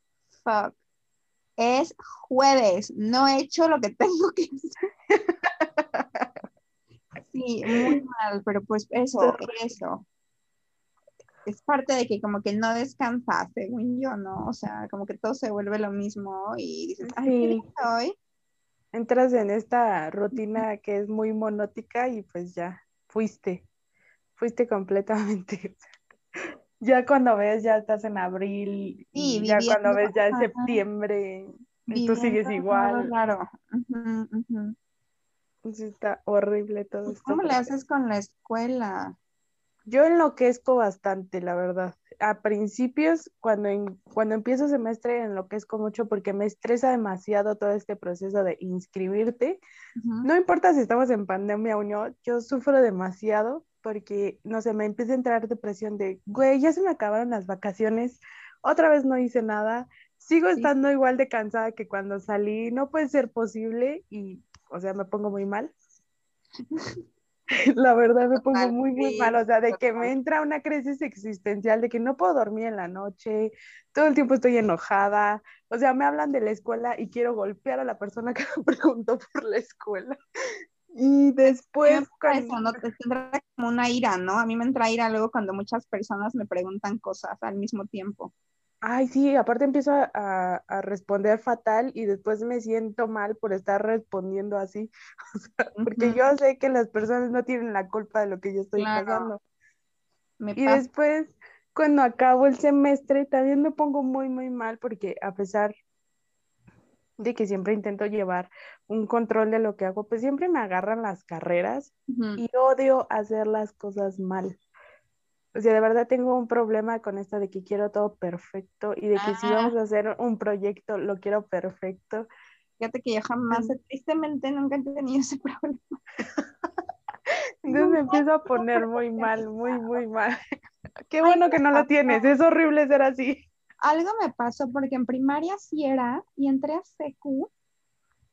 fuck. Es jueves, no he hecho lo que tengo que hacer. Sí, muy mal, pero pues eso, eso. Es parte de que como que no descansas, según yo, ¿no? O sea, como que todo se vuelve lo mismo y dices, ay, ¿qué hoy? entras en esta rutina que es muy monótica y pues ya fuiste, fuiste completamente. ya cuando ves, ya estás en abril, y ya cuando ves ya en septiembre, y tú sigues igual. Claro. está horrible todo esto. ¿Cómo le haces con la escuela? Yo enloquezco bastante, la verdad a principios, cuando, cuando empiezo semestre, enloquezco mucho porque me estresa demasiado todo este proceso de inscribirte. No importa si estamos en pandemia o no, yo sufro demasiado porque, no sé, me empieza a entrar depresión de, güey, ya se me acabaron las vacaciones, otra vez no hice nada, sigo estando igual de cansada que cuando salí, no puede ser posible y, o sea, me pongo muy mal. La verdad me pongo muy, muy mal, o sea, de que me entra una crisis existencial, de que no puedo dormir en la noche, todo el tiempo estoy enojada, o sea, me hablan de la escuela y quiero golpear a la persona que me preguntó por la escuela. Y después... Eso, ¿no? Te como una ira, ¿no? A mí me entra ira luego cuando muchas personas me preguntan cosas al mismo tiempo. Ay, sí, aparte empiezo a, responder fatal y después me siento mal por estar respondiendo así, porque yo sé que las personas no tienen la culpa de lo que yo estoy pasando. y después, cuando acabo el semestre, también me pongo muy, muy mal porque a pesar de que siempre intento llevar un control de lo que hago, pues siempre me agarran las carreras y odio hacer las cosas mal. O sea, de verdad tengo un problema con esto de que quiero todo perfecto y de que si vamos a hacer un proyecto, lo quiero perfecto. Fíjate que yo jamás, tristemente, nunca he tenido ese problema. Entonces me empiezo a poner muy mal, muy, muy mal. Qué bueno que no lo tienes, es horrible ser así. Algo me pasó porque en primaria sí era y entré a secu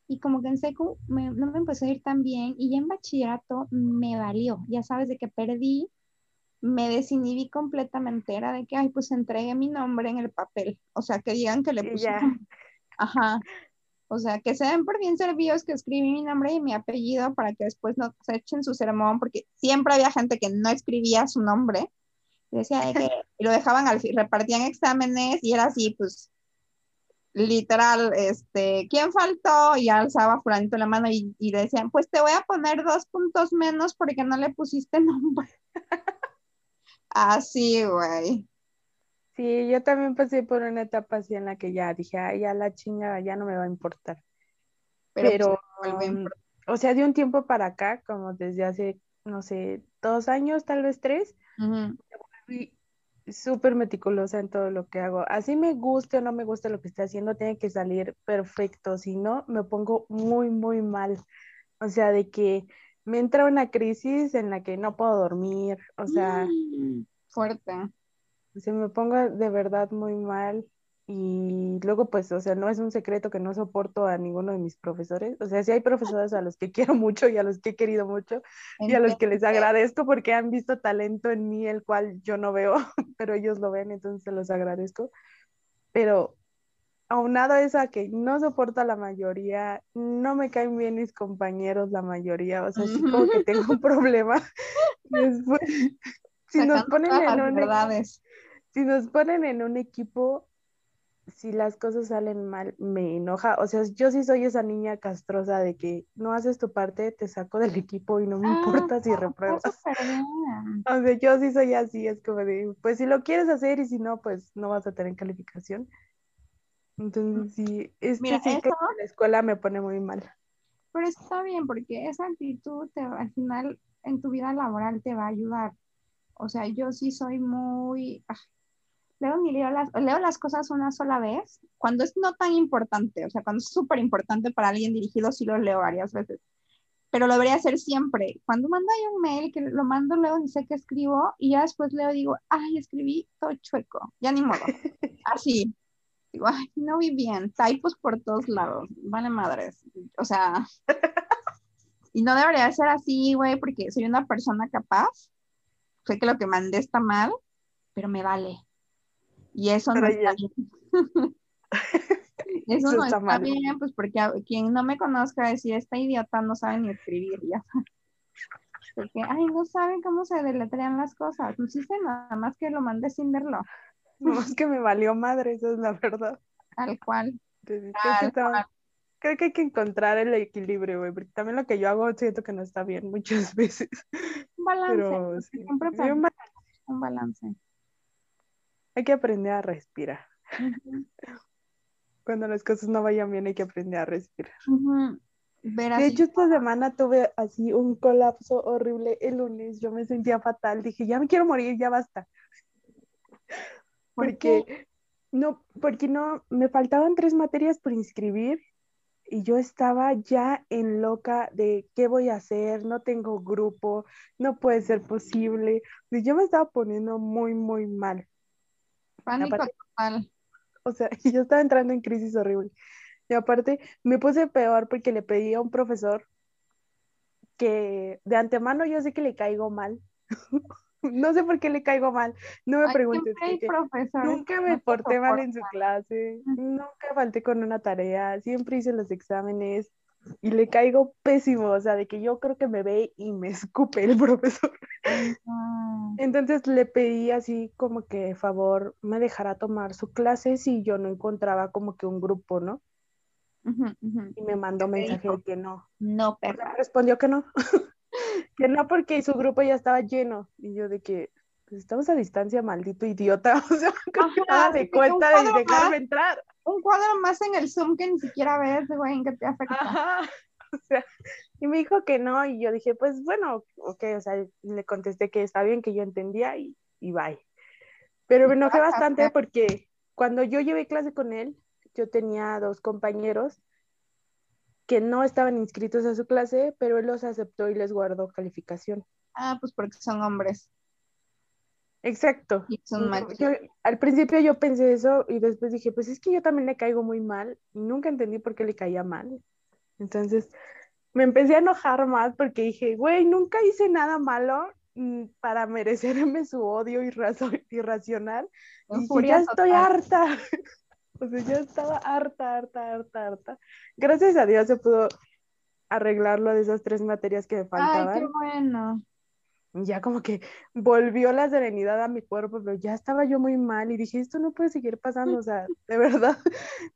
y como que en secu no me empezó a ir tan bien y ya en bachillerato me valió, ya sabes de que perdí me desinhibí completamente, era de que, ay, pues entregué mi nombre en el papel, o sea, que digan que le puse, ajá, o sea, que se den por bien servidos que escribí mi nombre y mi apellido para que después no se echen su sermón, porque siempre había gente que no escribía su nombre, y decía de que, y lo dejaban al repartían exámenes y era así, pues, literal, este, ¿quién faltó? Y alzaba fulanito la mano y, y decían, pues te voy a poner dos puntos menos porque no le pusiste nombre. Así, güey. Sí, yo también pasé por una etapa así en la que ya dije, ay, ya la chinga ya no me va a importar. Pero, um, o sea, de un tiempo para acá, como desde hace, no sé, dos años, tal vez tres, fui súper meticulosa en todo lo que hago. Así me guste o no me guste lo que esté haciendo, tiene que salir perfecto, si no, me pongo muy, muy mal. O sea, de que me entra una crisis en la que no puedo dormir, o sea, mm, fuerte. Se me pongo de verdad muy mal y luego pues, o sea, no es un secreto que no soporto a ninguno de mis profesores, o sea, sí hay profesores a los que quiero mucho y a los que he querido mucho y a los que les agradezco porque han visto talento en mí el cual yo no veo, pero ellos lo ven, entonces se los agradezco. Pero aunado a eso a que no soporto a la mayoría, no me caen bien mis compañeros la mayoría, o sea, sí como que tengo un problema. Después, si nos ponen en un si nos ponen en un equipo, si las cosas salen mal, me enoja. O sea, yo sí soy esa niña castrosa de que no haces tu parte, te saco del equipo y no me importa si ah, repruebas. O sea, yo sí soy así, es como de, pues si lo quieres hacer y si no, pues no vas a tener calificación. Entonces, sí, es que sí que la escuela me pone muy mal. Pero está bien, porque esa actitud te, al final en tu vida laboral te va a ayudar. O sea, yo sí soy muy... Ah, leo, ni leo, las, leo las cosas una sola vez, cuando es no tan importante, o sea, cuando es súper importante para alguien dirigido, sí lo leo varias veces. Pero lo debería hacer siempre. Cuando mando ahí un mail, que lo mando luego ni sé qué escribo, y ya después leo y digo, ay, escribí todo chueco, ya ni modo. Así, Digo, ay, no vi bien, typos por todos lados, vale madres. O sea, Y no debería ser así, güey, porque soy una persona capaz. Sé que lo que mandé está mal, pero me vale. Y eso no está bien. eso, no está, bien, pues porque quien no me conozca decir, esta idiota no sabe ni escribir, ya Porque, ay, no saben cómo se deletrean las cosas. No sé nada más que lo mandé sin verlo. No más que me valió madre, eso es la verdad. Tal cual. Creo que hay que encontrar el equilibrio, güey, porque también lo que yo hago siento que no está bien muchas veces. Un balance. siempre un, balance. un balance. Hay que aprender a respirar. Cuando las cosas no vayan bien hay que aprender a respirar. de hecho, esta semana tuve así un colapso horrible el lunes. Yo me sentía fatal. Dije, ya me quiero morir, ya basta. Porque no, porque no, me faltaban tres materias por inscribir y yo estaba ya en loca de qué voy a hacer, no tengo grupo, no puede ser posible. Y yo me estaba poniendo muy, muy mal. Pánico total. O sea, yo estaba entrando en crisis horrible. Y aparte, me puse peor porque le pedí a un profesor que de antemano yo sé que le caigo mal. no sé por qué le caigo mal. No me preguntes. Nunca me porté mal en su clase. Nunca falté con una tarea. Siempre hice los exámenes y le caigo pésimo, o sea, de que yo creo que me ve y me escupe el profesor. Entonces le pedí así como que favor me dejara tomar su clase si yo no encontraba como que un grupo, ¿no? Y me mandó mensaje de que no. No, pero respondió que no. que no porque su grupo ya estaba lleno. Y yo de que pues, estamos a distancia, maldito idiota. O sea, que nada de cuenta de dejarme entrar un cuadro más en el Zoom que ni siquiera ves, güey, que te afecta. O sea, y me dijo que no, y yo dije, pues bueno, ok, o sea, le contesté que está bien, que yo entendía y, y bye. Pero me enojé bastante porque cuando yo llevé clase con él, yo tenía dos compañeros que no estaban inscritos a su clase, pero él los aceptó y les guardó calificación. Ah, pues porque son hombres. Exacto. al principio yo pensé eso y después dije, pues es que yo también le caigo muy mal y nunca entendí por qué le caía mal. Entonces me empecé a enojar más porque dije, güey, nunca hice nada malo mm, para merecerme su odio irracional. Y ya estoy harta. O sea, ya estaba harta, harta, harta, harta. Gracias a Dios se pudo arreglarlo de esas tres materias que me faltaban. Ay, qué bueno ya como que volvió la serenidad a mi cuerpo, pero ya estaba yo muy mal y dije, esto no puede seguir pasando, o sea, de verdad.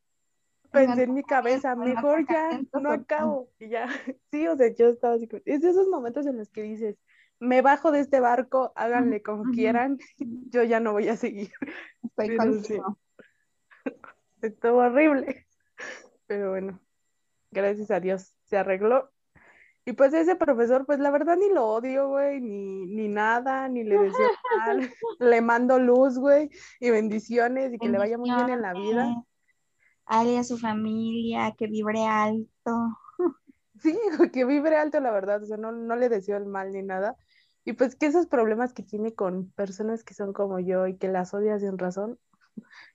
Pensé en mi cabeza, mejor ya no acabo. Y ya, sí, o sea, yo estaba así, es de esos momentos en los que dices, me bajo de este barco, háganle como quieran, yo ya no voy a seguir. Estoy Estuvo horrible. Pero bueno, gracias a Dios se arregló y pues ese profesor, pues la verdad ni lo odio, güey, ni, ni nada, ni le deseo mal. le mando luz, güey, y bendiciones y que le vaya muy bien en la vida. Ale a su familia, que vibre alto. Sí, que vibre alto, la verdad, o sea, no, no le deseo el mal ni nada. Y pues que esos problemas que tiene con personas que son como yo y que las odias sin razón,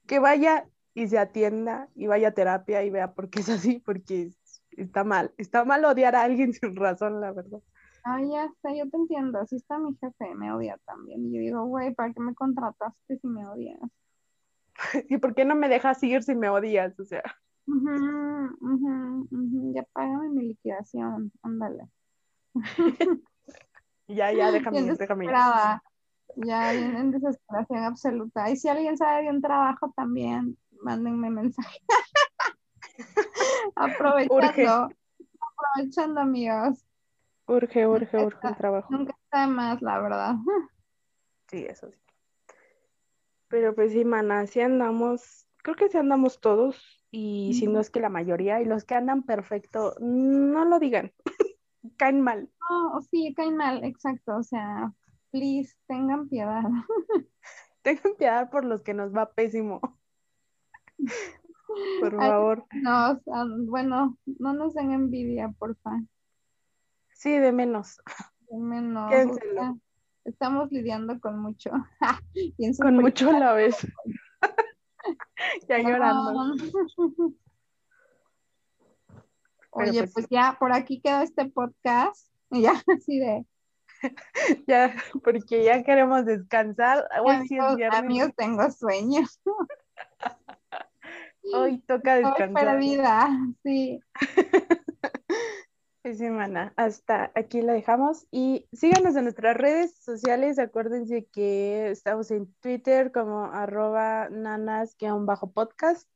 que vaya y se atienda y vaya a terapia y vea por qué es así, porque está mal, está mal odiar a alguien sin razón, la verdad. Ah, ya sé, yo te entiendo, así está mi jefe, me odia también. Y yo digo, güey, ¿para qué me contrataste si me odias? ¿Y por qué no me dejas ir si me odias? O sea. Ya págame mi liquidación, ándale. ya, ya, déjame ir, déjame ir. Ya, en desesperación absoluta. Y si alguien sabe de un trabajo también, mándenme mensaje. Aprovechando. Aprovechando, amigos. Urge, urge, urge el trabajo. Nunca está más, la verdad. Sí, eso sí. Pero pues sí, mana, sí andamos, creo que sí andamos todos, y si no es que la mayoría, y los que andan perfecto, no lo digan, caen mal. No, sí, caen mal, exacto, o sea, please, tengan piedad. tengan piedad por los que nos va pésimo. Por favor. No, bueno, no nos den envidia, porfa. Sí, de menos. De menos. estamos lidiando con mucho. con mucho a la vez. ya llorando. Oye, pues, pues, ya por aquí quedó este podcast. Y ya, así de. ya, porque ya queremos descansar. Hoy sí es amigos, tengo sueño. Hoy toca descansar. Estoy perdida, sí. Sí, semana. Hasta aquí la dejamos. Y síganos en nuestras redes sociales. Acuérdense que estamos en Twitter como arroba nanas-podcast.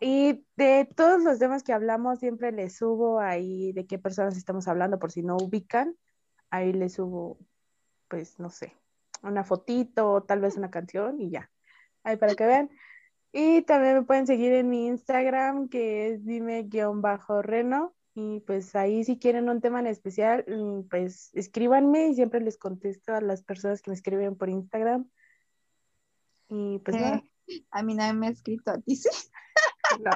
Y de todos los temas que hablamos, siempre les subo ahí de qué personas estamos hablando, por si no ubican. Ahí les subo, pues, no sé, una fotito, tal vez una canción y ya. Ahí para que vean. Y también me pueden seguir en mi Instagram, que es dime-reno. Y pues ahí si quieren un tema en especial, mm, pues escríbanme y siempre les contesto a las personas que me escriben por Instagram. Y pues nada. A mí nadie me ha escrito, a ti sí. No,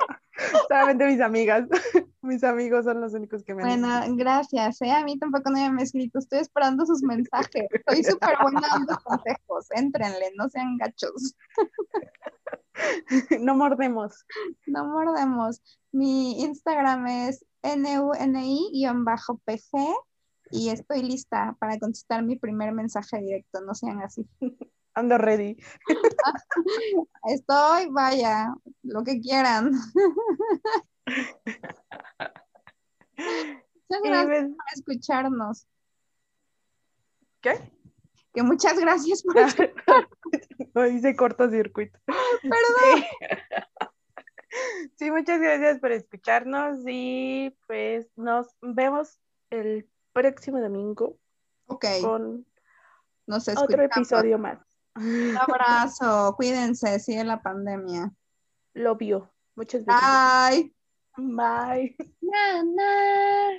solamente mis amigas. Mis amigos son los únicos que me Bueno, gracias. ¿eh? A mí tampoco nadie me ha escrito. Estoy esperando sus mensajes. Soy súper buena dando consejos. Éntrenle, no sean gachos. No mordemos. No mordemos. Mi Instagram es nuni-pg y estoy lista para contestar mi primer mensaje directo. No sean así. Ando ready. Estoy, vaya, lo que quieran. Muchas gracias por escucharnos. ¿Qué? Que muchas gracias por escucharnos. hice cortocircuito. Perdón. Sí. muchas gracias por escucharnos y pues nos vemos el próximo domingo. Ok. Con otro episodio más. Un abrazo, cuídense, sigue la pandemia. Lo vio. Muchas gracias. Bye. Bye. Nanas.